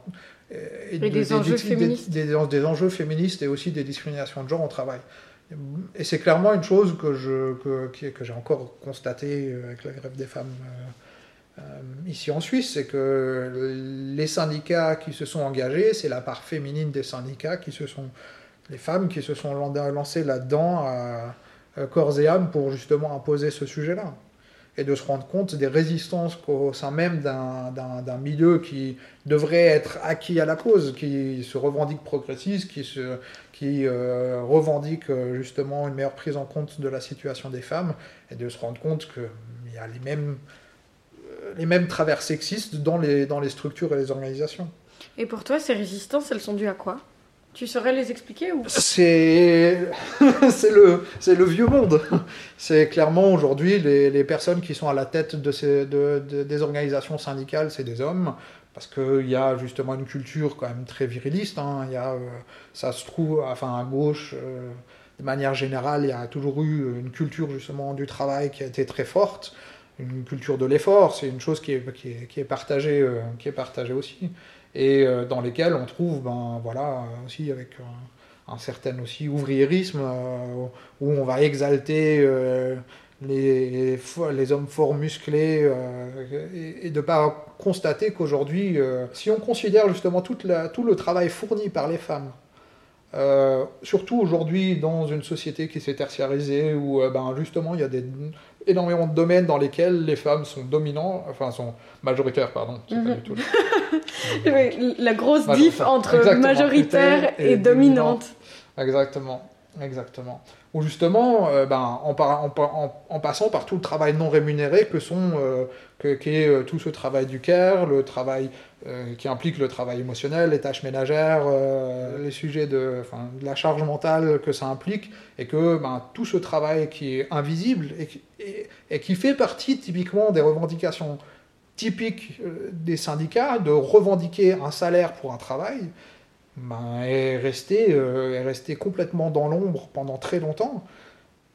Speaker 1: et,
Speaker 2: Et des enjeux
Speaker 1: des,
Speaker 2: féministes.
Speaker 1: des- des enjeux féministes et aussi des discriminations de genre au travail. Et c'est clairement une chose que je que, que j'ai encore constaté avec la grève des femmes euh, euh, ici en Suisse, c'est que les syndicats qui se sont engagés, c'est la part féminine des syndicats qui se sont, les femmes qui se sont lan- lancées là-dedans à, à corps et âme pour justement imposer ce sujet-là. Et de se rendre compte des résistances qu'au sein même d'un- milieu qui devrait être acquis à la cause, qui se revendique progressiste, qui, euh, revendique euh, justement une meilleure prise en compte de la situation des femmes, et de se rendre compte qu'il y a les mêmes euh, les mêmes travers sexistes dans les, dans les structures et les organisations.
Speaker 2: Et pour toi, ces résistances, elles sont dues à quoi? Tu saurais les expliquer ou?
Speaker 1: C'est le, le vieux monde. C'est clairement aujourd'hui les, les personnes qui sont à la tête de ces, de, de- des organisations syndicales, c'est des hommes. Parce qu'il y a justement une culture quand même très viriliste. hein. Y a, euh, ça se trouve, enfin à gauche, euh, de manière générale, il y a toujours eu une culture justement du travail qui a été très forte. Une culture de l'effort, c'est une chose qui est, qui est, qui est partagée, euh, qui est partagée aussi. Et euh, dans lesquelles on trouve, ben voilà, aussi avec un, certain aussi ouvriérisme, euh, où on va exalter les, les hommes forts musclés, et, et de pas constater qu'aujourd'hui, si on considère justement la- tout le travail fourni par les femmes, surtout aujourd'hui dans une société qui s'est tertiarisée, où ben, justement il y a des, énormément de domaines dans lesquels les femmes sont dominants, enfin sont majoritaires, pardon, pas
Speaker 2: Mhm.
Speaker 1: du tout.
Speaker 2: Oui, La grosse diff entre
Speaker 1: Exactement,
Speaker 2: majoritaire et,
Speaker 1: et
Speaker 2: dominante.
Speaker 1: Exactement. Exactement. Ou justement, euh, ben, en, en, passant par tout le travail non rémunéré que sont, euh, que, qu'est euh, tout ce travail du care, le travail qui implique le travail émotionnel, les tâches ménagères, les sujets de, la charge mentale que ça implique, et que ben, tout ce travail qui est invisible et qui, qui fait partie typiquement des revendications typiques des syndicats, de revendiquer un salaire pour un travail, ben, est, resté, euh, est resté complètement dans l'ombre pendant très longtemps,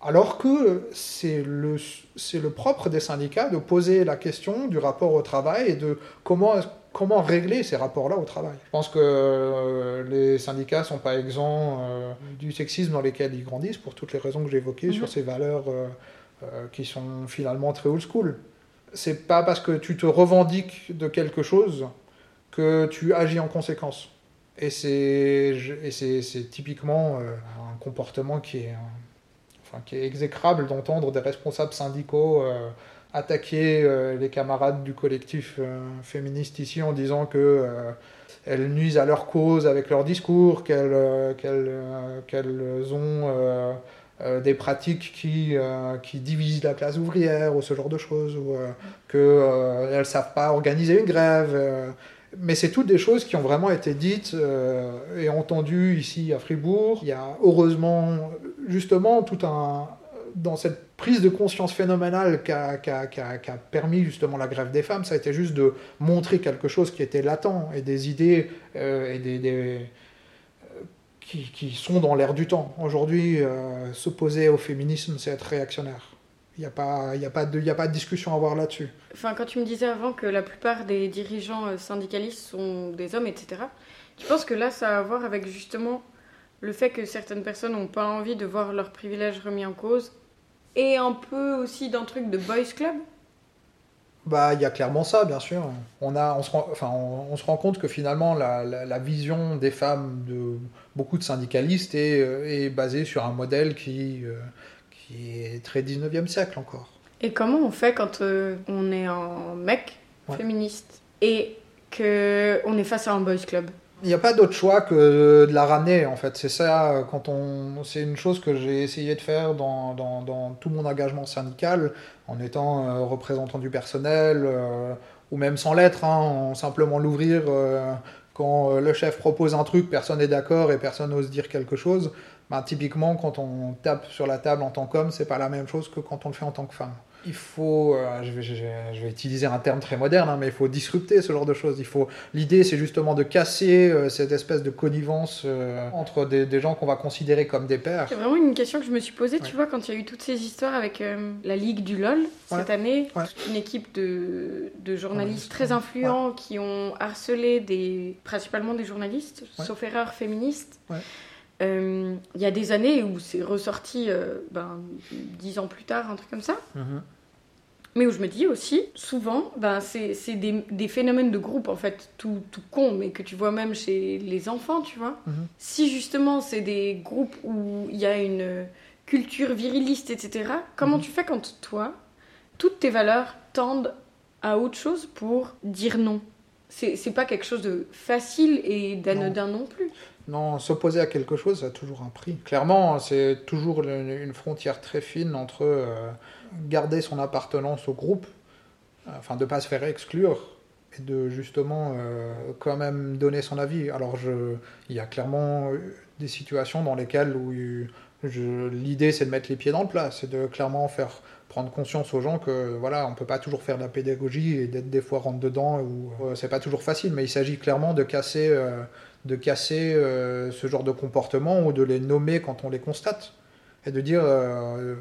Speaker 1: alors que c'est le, le propre des syndicats de poser la question du rapport au travail et de comment, comment régler ces rapports-là au travail. Je pense que euh, les syndicats ne sont pas exempts euh, du sexisme dans lesquels ils grandissent, pour toutes les raisons que j'ai évoquées, sur mhm. ces valeurs qui sont finalement très old school. C'est pas parce que tu te revendiques de quelque chose que tu agis en conséquence. Et c'est typiquement euh, un comportement qui est, enfin, qui est exécrable d'entendre des responsables syndicaux euh, attaquer euh, les camarades du collectif féministe ici en disant que elles nuisent à leur cause avec leur discours, qu'elles ont des pratiques qui, qui divisent la classe ouvrière ou ce genre de choses, ou qu'elles ne savent pas organiser une grève. Mais c'est toutes des choses qui ont vraiment été dites euh, et entendues ici à Fribourg. Il y a heureusement justement tout un dans cette prise de conscience phénoménale qui a, permis justement la grève des femmes, ça a été juste de montrer quelque chose qui était latent et des idées euh, et des, euh, qui, qui, sont dans l'air du temps. Aujourd'hui, s'opposer au féminisme, c'est être réactionnaire. Il n'y a, pas, y a, pas de, a pas de discussion à avoir là-dessus.
Speaker 2: Enfin, quand tu me disais avant que la plupart des dirigeants euh, syndicalistes sont des hommes, etc., tu penses que là, ça a à voir avec justement le fait que certaines personnes n'ont pas envie de voir leurs privilèges remis en cause et un peu aussi d'un truc de boys club?
Speaker 1: Bah, il y a clairement ça, bien sûr. On, a, on, se, rend, enfin, on, se rend compte que finalement, la, la, vision des femmes de beaucoup de syndicalistes est, euh, est basée sur un modèle qui, euh, qui est très 19e siècle encore.
Speaker 2: Et comment on fait quand euh, on est un mec féministe et qu'on est face à un boys club?
Speaker 1: Il n'y a pas d'autre choix que de la ramener, en fait. C'est ça, quand on, c'est une chose que j'ai essayé de faire dans, dans, dans, tout mon engagement syndical, en étant euh, représentant du personnel, euh, ou même sans l'être, hein, en simplement l'ouvrir. quand le chef propose un truc, personne n'est d'accord et personne n'ose dire quelque chose. Bah, typiquement, quand on tape sur la table en tant qu'homme, c'est pas la même chose que quand on le fait en tant que femme. Il faut, euh, je, vais, je, vais, utiliser un terme très moderne, hein, mais il faut disrupter ce genre de choses. Il faut, l'idée, c'est justement de casser euh, cette espèce de connivence euh, entre des, gens qu'on va considérer comme des pères.
Speaker 2: C'est vraiment une question que je me suis posée, tu vois, quand il y a eu toutes ces histoires avec la Ligue du LOL cette année, une équipe de, de journalistes très influents qui ont harcelé des, principalement des journalistes, sauf erreur féministes. Euh, il y a des années où c'est ressorti euh, ben, dix ans plus tard, un truc comme ça. Mhm. Mais où je me dis aussi, souvent, ben, c'est des, des, phénomènes de groupe, en fait, tout, tout con, mais que tu vois même chez les enfants, tu vois. Mhm. Si justement c'est des groupes où il y a une culture viriliste, etc., comment mhm. tu fais quand toi, toutes tes valeurs tendent à autre chose pour dire non? C'est pas quelque chose de facile et d'anodin non. non. plus.
Speaker 1: Non, s'opposer à quelque chose, ça a toujours un prix. Clairement, c'est toujours une frontière très fine entre euh, garder son appartenance au groupe, enfin de ne pas se faire exclure, et de justement euh, quand même donner son avis. Alors, je, il y a clairement des situations dans lesquelles où l'idée c'est de mettre les pieds dans le plat, c'est de clairement faire prendre conscience aux gens que voilà, on peut pas toujours faire de la pédagogie et d'être des fois rentre dedans ou euh, c'est pas toujours facile, mais il s'agit clairement de casser de casser euh, ce genre de comportement ou de les nommer quand on les constate. Et de dire. Euh,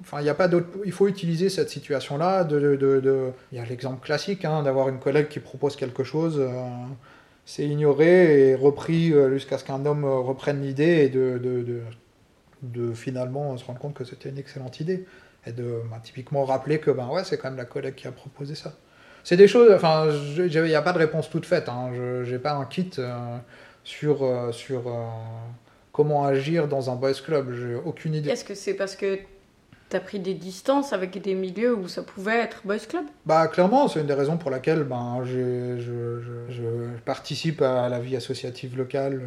Speaker 1: enfin, il a pas d'autre. Il faut utiliser cette situation-là. De, de, de, Il y a l'exemple classique hein, d'avoir une collègue qui propose quelque chose. Euh, c'est ignoré et repris jusqu'à ce qu'un homme reprenne l'idée et de, de, de, finalement se rendre compte que c'était une excellente idée. Et de bah, typiquement rappeler que ben ouais, c'est quand même la collègue qui a proposé ça. C'est des choses, enfin, il n'y a pas de réponse toute faite. Hein. Je n'ai pas un kit euh, sur, euh, sur euh, comment agir dans un boys club. J'ai aucune idée.
Speaker 2: Est-ce que c'est parce que tu as pris des distances avec des milieux où ça pouvait être boys club?
Speaker 1: Bah clairement, c'est une des raisons pour laquelle ben, je, je, participe à la vie associative locale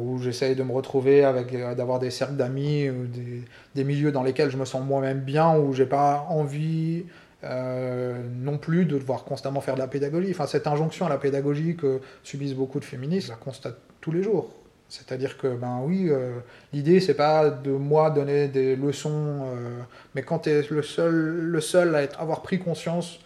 Speaker 1: où j'essaye de me retrouver avec d'avoir des cercles d'amis ou des, des, milieux dans lesquels je me sens moi-même bien où j'ai pas envie euh, non plus de devoir constamment faire de la pédagogie enfin cette injonction à la pédagogie que subissent beaucoup de féministes je la constate tous les jours c'est-à-dire que ben oui euh, l'idée c'est pas de moi donner des leçons euh, mais quand tu es le seul le seul à être, avoir pris conscience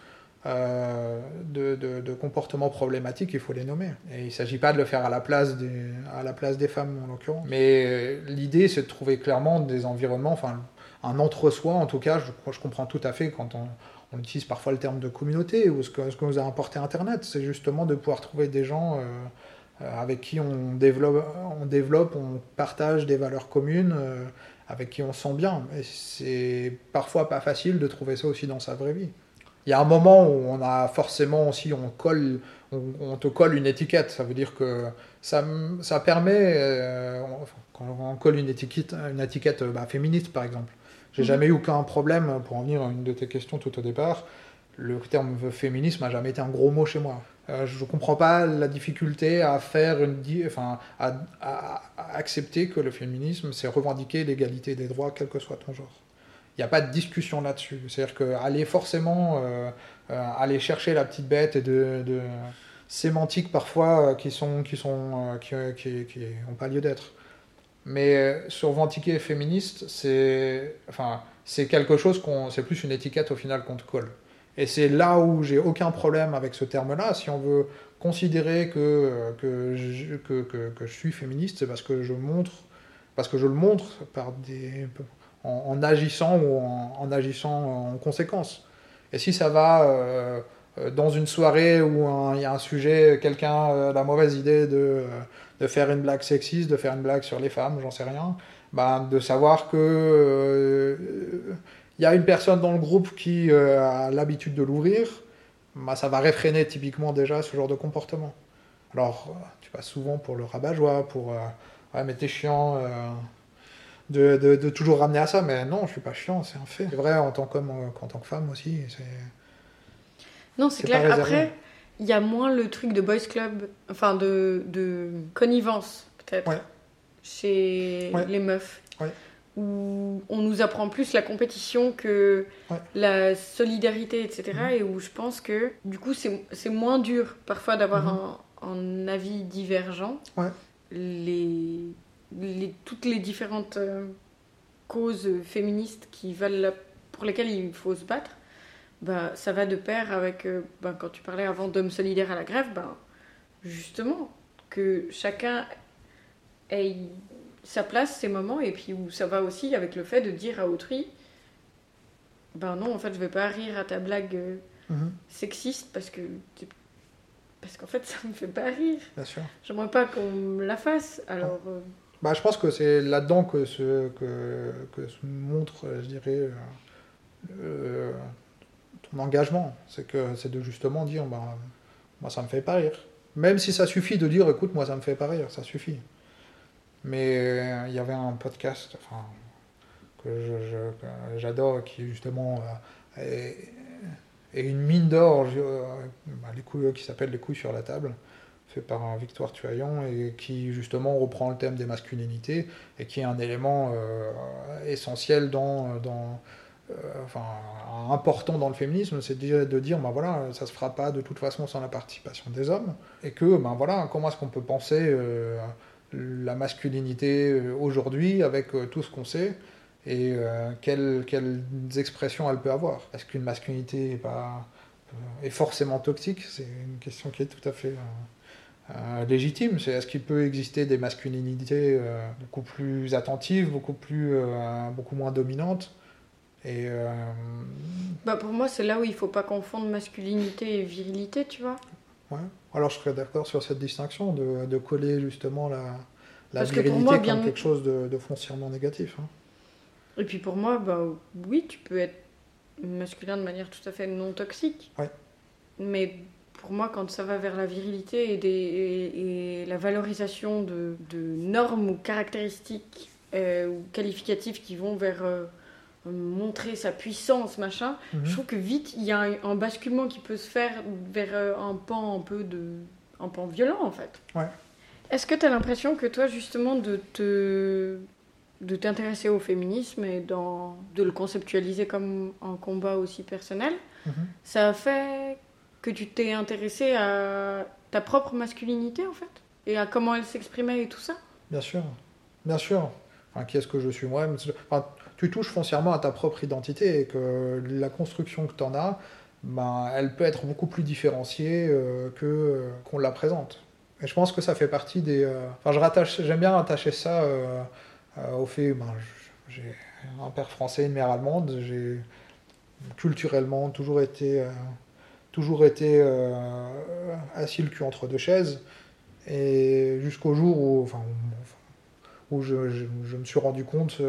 Speaker 1: euh, de, de, comportements problématiques, il faut les nommer. Et il ne s'agit pas de le faire à la place des, à la place des femmes, en l'occurrence. Mais l'idée, c'est de trouver clairement des environnements, enfin, un entre-soi, en tout cas, je, je, comprends tout à fait quand on, on, utilise parfois le terme de communauté, ou ce que, nous a apporté Internet, c'est justement de pouvoir trouver des gens euh, avec qui on développe, on partage des valeurs communes, euh, avec qui on se sent bien. Et c'est parfois pas facile de trouver ça aussi dans sa vraie vie il y a un moment où on a forcément aussi, on, colle, te colle une étiquette. Ça veut dire que ça, ça permet, euh, quand on colle une étiquette, une étiquette bah, féministe par exemple, j'ai mmh. jamais eu aucun problème, pour en venir à une de tes questions tout au départ, le terme féminisme n'a jamais été un gros mot chez moi. Euh, je ne comprends pas la difficulté à faire une, enfin, à, à, à accepter que le féminisme, c'est revendiquer l'égalité des droits, quel que soit ton genre il n'y a pas de discussion là-dessus. C'est-à-dire qu'aller forcément euh, euh, aller chercher la petite bête et de, de sémantiques parfois qui sont qui sont qui, qui, qui ont pas lieu d'être. Mais sur Ventiqué féministe, c'est enfin quelque chose qu'on c'est plus une étiquette au final qu'on te colle. Et c'est là où j'ai aucun problème avec ce terme-là. Si on veut considérer que, que, je, que, que, je suis féministe, c'est parce que je montre, parce que je le montre par des, en, agissant ou en, en, agissant en conséquence. Et si ça va euh, dans une soirée où il y a un sujet, quelqu'un a la mauvaise idée de, de, faire une blague sexiste, de faire une blague sur les femmes, j'en sais rien, ben, de savoir que euh, il y a une personne dans le groupe qui euh, a l'habitude de l'ouvrir, ben, ça va réfréner typiquement déjà ce genre de comportement. Alors, tu passes souvent pour le rabat-joie, pour ouais, mais t'es chiant, de, de, de, toujours ramener à ça, mais non, je suis pas chiant, c'est un fait. C'est vrai en tant qu'homme, en tant que femme aussi.
Speaker 2: Non, c'est clair. Après, il y a moins le truc de boys club, enfin de, de connivence peut-être
Speaker 1: ouais.
Speaker 2: chez
Speaker 1: ouais.
Speaker 2: les meufs.
Speaker 1: Ouais.
Speaker 2: Où on nous apprend plus la compétition que la solidarité, etc. Mmh. Et où je pense que du coup c'est moins dur parfois d'avoir mmh. un, un, avis divergent. Les les, toutes les différentes euh, causes féministes qui valent la, pour lesquelles il faut se battre, bah, ça va de pair avec, euh, bah, quand tu parlais avant d'hommes solidaires à la grève, bah, justement, que chacun ait sa place, ses moments, et puis où ça va aussi avec le fait de dire à autrui, ben non, en fait, je vais pas rire à ta blague euh, -hmm. sexiste parce que parce qu'en fait, ça me fait pas rire. J'aimerais pas qu'on me la fasse. Alors, euh,
Speaker 1: bah, je pense que c'est là-dedans que se, que, que se montre, je dirais, euh, engagement. C'est que c'est de justement dire, bah, moi ça me fait pas rire. Même si ça suffit de dire, écoute, moi ça me fait pas rire, ça suffit. Mais il y avait un podcast enfin, que j'adore qui justement euh, est, une mine d'or, euh, bah, qui s'appelle Les couilles sur la table fait par Victoire Tuaillon et qui justement reprend le thème des masculinités et qui est un élément euh, essentiel dans, euh, enfin important dans le féminisme, c'est de, dire ben voilà ça se fera pas de toute façon sans la participation des hommes et que ben voilà comment est-ce qu'on peut penser euh, la masculinité euh, aujourd'hui avec euh, tout ce qu'on sait et euh, quelles, quelles expressions elle peut avoir? Est-ce qu'une masculinité est pas est forcément toxique? C'est une question qui est tout à fait euh, légitime. C'est est-ce qu'il peut exister des masculinités euh, beaucoup plus attentives, beaucoup plus, euh, beaucoup moins dominantes? Et
Speaker 2: bah pour moi, c'est là où il faut pas confondre masculinité et virilité, tu vois.
Speaker 1: Ouais. Alors je serais d'accord sur cette distinction de, de coller justement la, la virilité moi, comme bien... quelque chose de, de foncièrement négatif. Hein.
Speaker 2: Et puis pour moi, bah, oui, tu peux être masculin de manière tout à fait non toxique.
Speaker 1: Ouais.
Speaker 2: Mais pour moi, quand ça va vers la virilité et, des, et, et la valorisation de, de, normes ou caractéristiques euh, ou qualificatifs qui vont vers euh, montrer sa puissance, machin, -hmm. je trouve que vite, il y a un, un, basculement qui peut se faire vers euh, un pan un peu de... un pan violent, en fait.
Speaker 1: Ouais.
Speaker 2: Est-ce que tu as l'impression que toi, justement, de te de t'intéresser au féminisme et dans, de le conceptualiser comme un combat aussi personnel, mhm. ça a fait que tu t'es intéressé à ta propre masculinité en fait et à comment elle s'exprimait et tout ça?
Speaker 1: Bien sûr, bien sûr. Enfin, qui est-ce que je suis moi-même? Enfin, Tu touches foncièrement à ta propre identité et que la construction que tu en as, ben, elle peut être beaucoup plus différenciée euh, que euh, qu'on la présente. Et je pense que ça fait partie des. Euh, enfin, je rattache, j'aime bien rattacher ça au fait, ben, j'ai un père français, une mère allemande. J'ai culturellement toujours été toujours été assis le cul entre deux chaises. Et jusqu'au jour où, enfin, où je, je, me suis rendu compte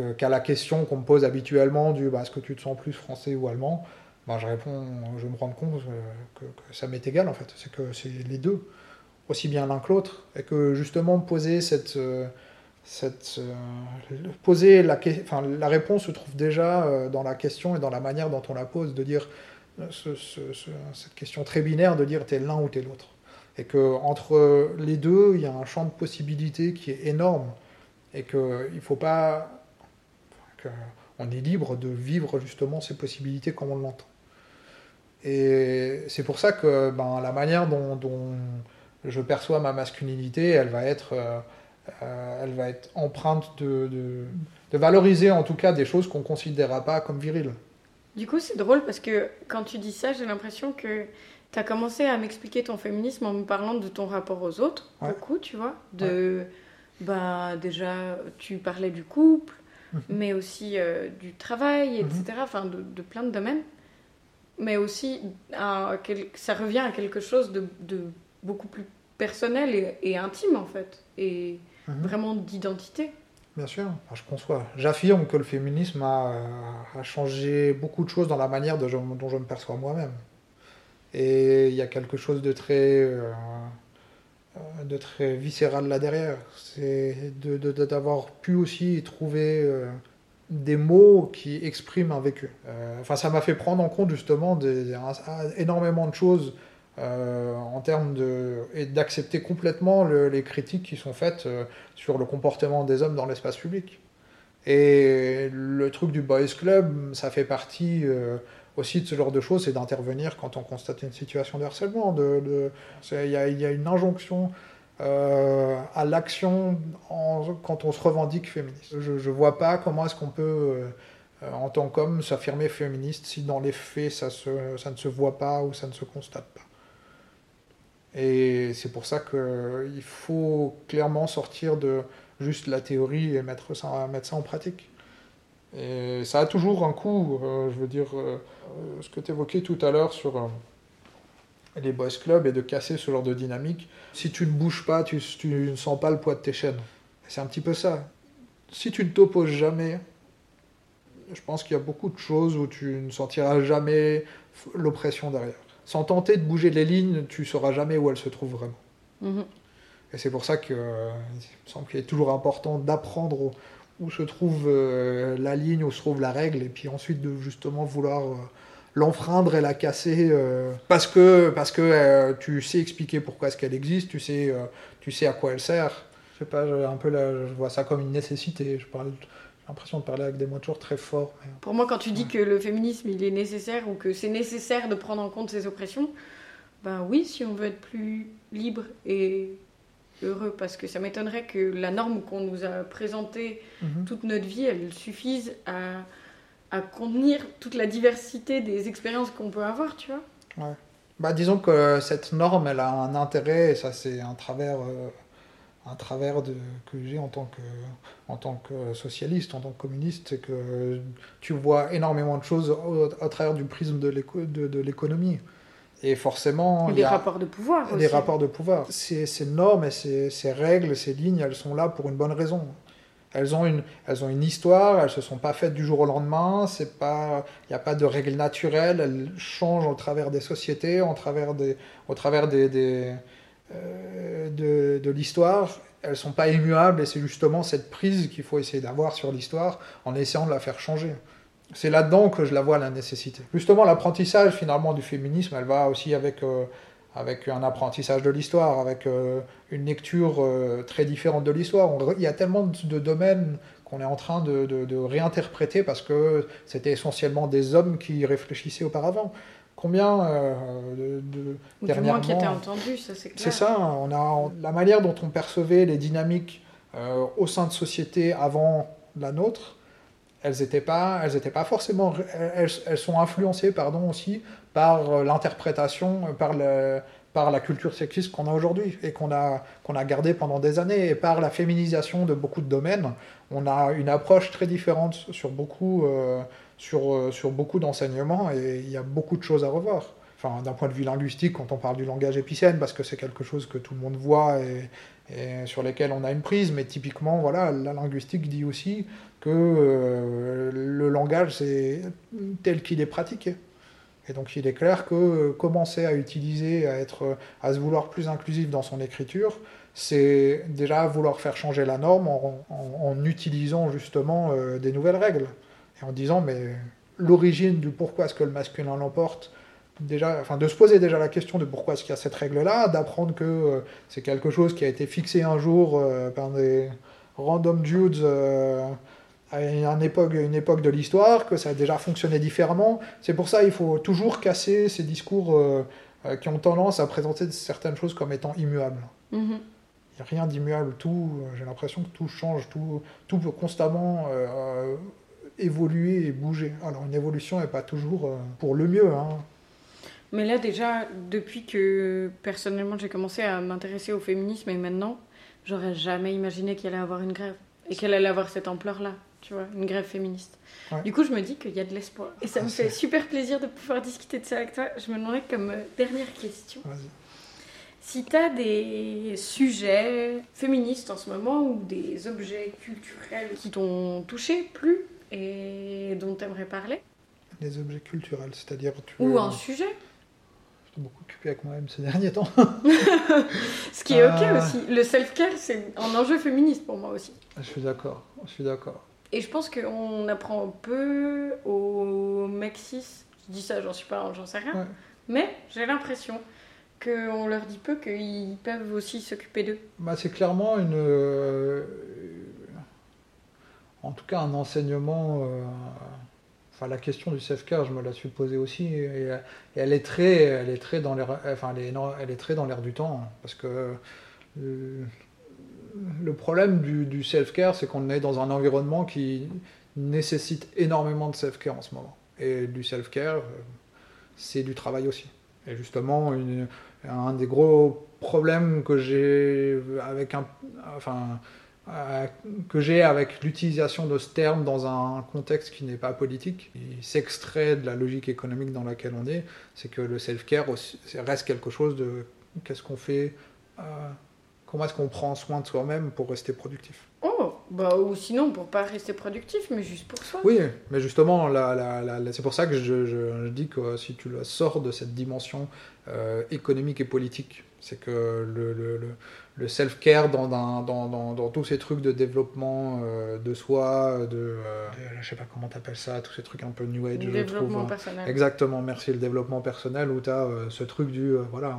Speaker 1: euh, qu'à la question qu'on me pose habituellement du bah, est-ce que tu te sens plus français ou allemand, bah, je réponds, je me rends compte euh, que, ça m'est égal en fait. C'est que c'est les deux, aussi bien l'un que l'autre. Et que justement poser cette. cette poser la, enfin, la réponse se trouve déjà dans la question et dans la manière dont on la pose, de dire cette question très binaire de dire t'es l'un ou t'es l'autre. Et que entre les deux, il y a un champ de possibilités qui est énorme. Et qu'il ne faut pas. Qu'on est libre de vivre justement ces possibilités comme on l'entend. Et c'est pour ça que ben, la manière dont, je perçois ma masculinité, elle va être, euh, elle va être empreinte de, de, de, valoriser en tout cas des choses qu'on ne considérera pas comme viriles.
Speaker 2: Du coup, c'est drôle parce que quand tu dis ça, j'ai l'impression que tu as commencé à m'expliquer ton féminisme en me parlant de ton rapport aux autres, beaucoup, tu vois. De, bah, déjà, tu parlais du couple. Mais aussi euh, du travail, etc. Mhm. Enfin, de, plein de domaines. Mais aussi, ça revient à quelque chose de, beaucoup plus personnel et, intime, en fait. Et mhm. vraiment d'identité.
Speaker 1: Bien sûr, je conçois. J'affirme que le féminisme a, changé beaucoup de choses dans la manière dont je me perçois moi-même. Et il y a quelque chose de très, euh, de très viscéral là derrière. C'est d'avoir pu aussi trouver euh, des mots qui expriment un vécu. Euh, enfin, ça m'a fait prendre en compte justement énormément de choses euh, en termes de et d'accepter complètement les critiques qui sont faites euh, sur le comportement des hommes dans l'espace public. Et le truc du boys club, ça fait partie euh, aussi de ce genre de choses, c'est d'intervenir quand on constate une situation de harcèlement. Il y, y, a une injonction à l'action quand on se revendique féministe. Je ne vois pas comment est-ce qu'on peut, en tant qu'homme, s'affirmer féministe si dans les faits ça, se, ça ne se voit pas ou ça ne se constate pas. Et c'est pour ça qu'il faut clairement sortir de juste la théorie et mettre ça, mettre ça en pratique. Et ça a toujours un coût, euh, je veux dire, euh, ce que tu évoquais tout à l'heure sur euh, les boys clubs et de casser ce genre de dynamique. Si tu ne bouges pas, tu, tu ne sens pas le poids de tes chaînes. C'est un petit peu ça. Si tu ne t'opposes jamais, je pense qu'il y a beaucoup de choses où tu ne sentiras jamais l'oppression derrière sans tenter de bouger les lignes, tu sauras jamais où elles se trouvent vraiment. Mhm. Et c'est pour ça qu'il euh, me semble qu'il est toujours important d'apprendre où, se trouve euh, la ligne, où se trouve la règle, et puis ensuite de justement vouloir euh, l'enfreindre et la casser parce que, parce que tu sais expliquer pourquoi est-ce qu'elle existe, tu sais, tu sais à quoi elle sert. Je sais pas, un peu je vois ça comme une nécessité. Je parle l'impression de parler avec des mots toujours très forts.
Speaker 2: Pour moi, quand tu dis que le féminisme, il est nécessaire ou que c'est nécessaire de prendre en compte ces oppressions, ben oui, si on veut être plus libre et heureux, parce que ça m'étonnerait que la norme qu'on nous a présentée mhm. toute notre vie, elle suffise à, à, contenir toute la diversité des expériences qu'on peut avoir, tu vois.
Speaker 1: Ouais. Bah, disons que cette norme, elle a un intérêt, et ça c'est un travers euh, un travers de, que j'ai en tant que, en tant que socialiste, en tant que communiste, c'est que tu vois énormément de choses au, travers du prisme de l'économie. Et forcément.
Speaker 2: Et des rapports de pouvoir aussi.
Speaker 1: Des rapports de pouvoir. Ces, ces normes et ces, ces, règles, ces lignes, elles sont là pour une bonne raison. Elles ont une, elles ont une histoire, elles se sont pas faites du jour au lendemain, il n'y a pas de règles naturelles, elles changent au travers des sociétés, au travers des, au travers des, des euh, de, de l'histoire, elles sont pas immuables et c'est justement cette prise qu'il faut essayer d'avoir sur l'histoire en essayant de la faire changer. C'est là-dedans que je la vois la nécessité. Justement, l'apprentissage finalement du féminisme, elle va aussi avec, euh, avec un apprentissage de l'histoire, avec une lecture très différente de l'histoire. Il y a tellement de domaines qu'on est en train de, de, réinterpréter parce que c'était essentiellement des hommes qui réfléchissaient auparavant. Combien de,
Speaker 2: de dernièrement, qui étaient entendus, ça c'est clair.
Speaker 1: C'est ça. On a la manière dont on percevait les dynamiques au sein de sociétés avant la nôtre elles n'étaient pas, elles étaient pas forcément, elles, sont influencées, pardon, aussi par euh, l'interprétation, euh, par, le, par la culture sexiste qu'on a aujourd'hui et qu'on a, qu'on a gardée pendant des années, et par la féminisation de beaucoup de domaines. On a une approche très différente sur beaucoup, euh, sur, sur beaucoup d'enseignements et il y a beaucoup de choses à revoir. Enfin, d'un point de vue linguistique, quand on parle du langage épicène, parce que c'est quelque chose que tout le monde voit et, et sur lesquels on a une prise, mais typiquement, voilà, la linguistique dit aussi que euh, le langage, c'est tel qu'il est pratiqué. Et donc il est clair que commencer à utiliser, à, être, à se vouloir plus inclusif dans son écriture, c'est déjà vouloir faire changer la norme en, utilisant justement euh, des nouvelles règles. Et en disant, mais l'origine du pourquoi est-ce que le masculin l'emporte, déjà, enfin, de se poser déjà la question de pourquoi est-ce qu'il y a cette règle-là, d'apprendre que euh, c'est quelque chose qui a été fixé un jour par des random dudes à une époque, une époque de l'histoire, que ça a déjà fonctionné différemment. C'est pour ça qu'il faut toujours casser ces discours euh, euh, qui ont tendance à présenter certaines choses comme étant immuables. Mhm. Il n'y a rien d'immuable, tout, euh, j'ai l'impression que tout change, tout, tout peut constamment évoluer et bouger. Alors une évolution n'est pas toujours pour le mieux. Hein.
Speaker 2: Mais là déjà, depuis que personnellement j'ai commencé à m'intéresser au féminisme et maintenant, j'aurais jamais imaginé qu'il allait avoir une grève et qu'elle allait avoir cette ampleur-là tu vois, une grève féministe. Du coup, je me dis qu'il y a de l'espoir. Et ça me fait super plaisir de pouvoir discuter de ça avec toi. Je me demandais comme euh, dernière question. Si tu as des sujets féministes en ce moment ou des objets culturels qui t'ont touché plus et dont tu aimerais parler
Speaker 1: Des objets culturels, c'est-à-dire
Speaker 2: Ou un sujet
Speaker 1: beaucoup occupé avec moi-même ces derniers temps.
Speaker 2: Ce qui est ok euh. aussi. Le self-care, c'est un enjeu féministe pour moi aussi.
Speaker 1: Je suis d'accord, je suis d'accord.
Speaker 2: Et je pense qu'on apprend peu aux cis. Je dis ça, j'en suis pas, j'en sais rien. Mais j'ai l'impression qu'on leur dit peu qu'ils peuvent aussi s'occuper d'eux.
Speaker 1: Bah, c'est clairement une. Euh, en tout cas, un enseignement. Euh, la question du self-care, je me la suis posée aussi. Et, elle est très, elle est très dans l'air. Enfin, elle est, très dans l'air du temps. Hein, parce que. Euh, le problème du, self-care, c'est qu'on est dans un environnement qui nécessite énormément de self-care en ce moment. Et du self-care, c'est du travail aussi. Et justement, un des gros problèmes que j'ai avec un, enfin, euh, que j'ai avec l'utilisation de ce terme dans un contexte qui n'est pas politique, il s'extrait de la logique économique dans laquelle on est, c'est que le self-care reste quelque chose de qu'est-ce qu'on fait euh, Comment est-ce qu'on prend soin de soi-même pour rester productif
Speaker 2: Oh, bah, ou sinon pour pas rester productif, mais juste pour soi.
Speaker 1: Oui, mais justement, c'est pour ça que je, dis que si tu le sors de cette dimension euh, économique et politique, c'est que le, le, le self-care dans, dans, dans, dans, tous ces trucs de développement euh, de soi, de, euh, je sais pas comment t'appelles ça, tous ces trucs un peu new age,
Speaker 2: développement je trouve. personnel.
Speaker 1: Exactement, merci, le développement personnel où tu as euh, ce truc du, voilà,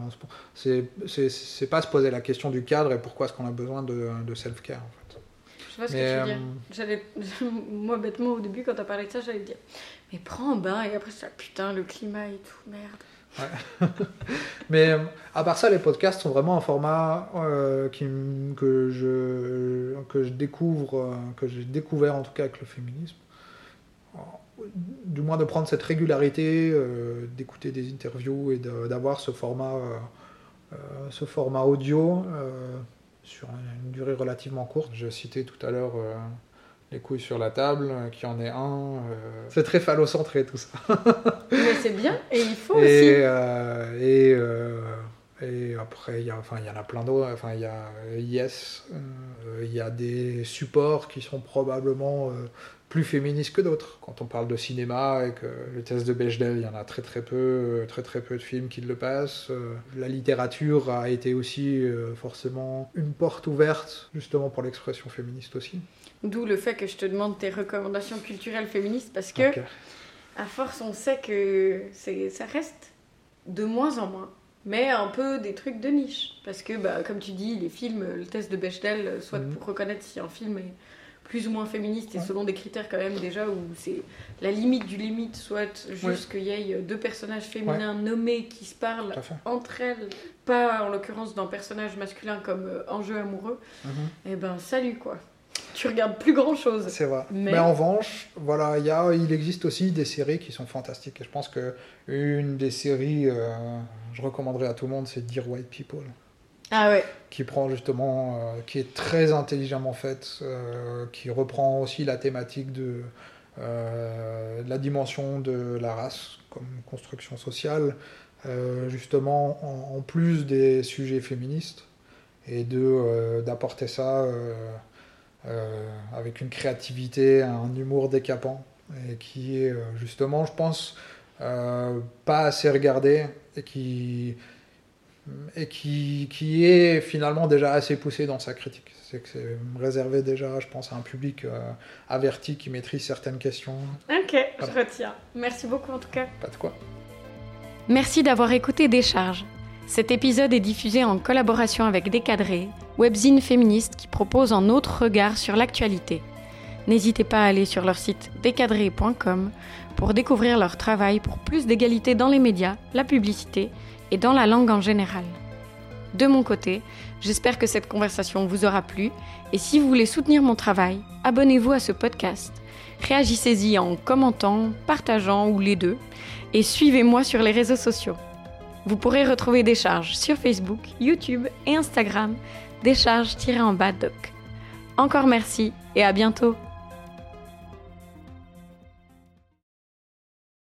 Speaker 1: c'est pas se poser la question du cadre et pourquoi est-ce qu'on a besoin de, de self-care en fait.
Speaker 2: Je vois ce que tu veux dire. Moi, bêtement, au début, quand t'as parlé de ça, j'allais dire, mais prends un bain et après, ça, putain, le climat et tout, merde.
Speaker 1: Mais euh, à part ça, les podcasts sont vraiment un format euh, que, je, que je découvre, euh, que j'ai découvert en tout cas avec le féminisme. Du moins de prendre cette régularité, d'écouter des interviews et d'avoir ce format, ce format audio sur une durée relativement courte. Je citais tout à l'heure les couilles sur la table, euh, qu'il y en ait un. Euh, c'est très phallocentré tout ça.
Speaker 2: Mais c'est bien, et il faut
Speaker 1: et,
Speaker 2: aussi.
Speaker 1: Euh, et, et après, il y, enfin, il y en a plein d'autres. Enfin, il y a Yes, il y a des supports qui sont probablement plus féministes que d'autres. Quand on parle de cinéma avec le test de Bechdel, il y en a très très peu, très très peu de films qui le passent. la littérature a été aussi forcément une porte ouverte justement pour l'expression féministe aussi.
Speaker 2: D'où le fait que je te demande tes recommandations culturelles féministes parce que, à force, on sait que ça reste de moins en moins. mais un peu des trucs de niche. Parce que, bah, comme tu dis, les films, le test de Bechdel, soit
Speaker 1: Mhm.
Speaker 2: pour reconnaître si un film est plus ou moins féministe et
Speaker 1: Ouais.
Speaker 2: selon des critères quand même déjà où c'est la limite du limite, soit juste
Speaker 1: Ouais.
Speaker 2: qu'il y ait deux personnages féminins nommés qui se parlent entre elles, pas en l'occurrence d'un personnage masculin comme euh, enjeu amoureux,
Speaker 1: Mhm.
Speaker 2: et ben salut quoi. Tu regardes plus grand chose.
Speaker 1: C'est vrai.
Speaker 2: Mais-
Speaker 1: Mais... en revanche, voilà, il y a, il existe aussi des séries qui sont fantastiques. Et je pense que une des séries, euh, je recommanderais à tout le monde, c'est Dear White People,
Speaker 2: Ah ouais.
Speaker 1: qui prend justement, euh, qui est très intelligemment faite, euh, qui reprend aussi la thématique de la dimension de la race comme construction sociale, justement en, en plus des sujets féministes, et de d'apporter ça. Euh, avec une créativité, un humour décapant, et qui est euh, justement, je pense, euh, pas assez regardé, et qui, et qui, qui est finalement déjà assez poussé dans sa critique. C'est que c'est réservé déjà, je pense, à un public euh, averti qui maîtrise certaines questions.
Speaker 2: Ok, je retiens. Merci beaucoup en tout cas.
Speaker 1: Pas de quoi.
Speaker 2: Merci d'avoir écouté Décharge. Cet épisode est diffusé en collaboration avec Décadré, webzine féministe qui propose un autre regard sur l'actualité. N'hésitez pas à aller sur leur site décadré.com pour découvrir leur travail pour plus d'égalité dans les médias, la publicité et dans la langue en général. De mon côté, j'espère que cette conversation vous aura plu et si vous voulez soutenir mon travail, abonnez-vous à ce podcast. Réagissez-y en commentant, partageant ou les deux et suivez-moi sur les réseaux sociaux. Vous pourrez retrouver Décharge sur Facebook, YouTube et Instagram, décharge-en-bas doc. Encore merci et à bientôt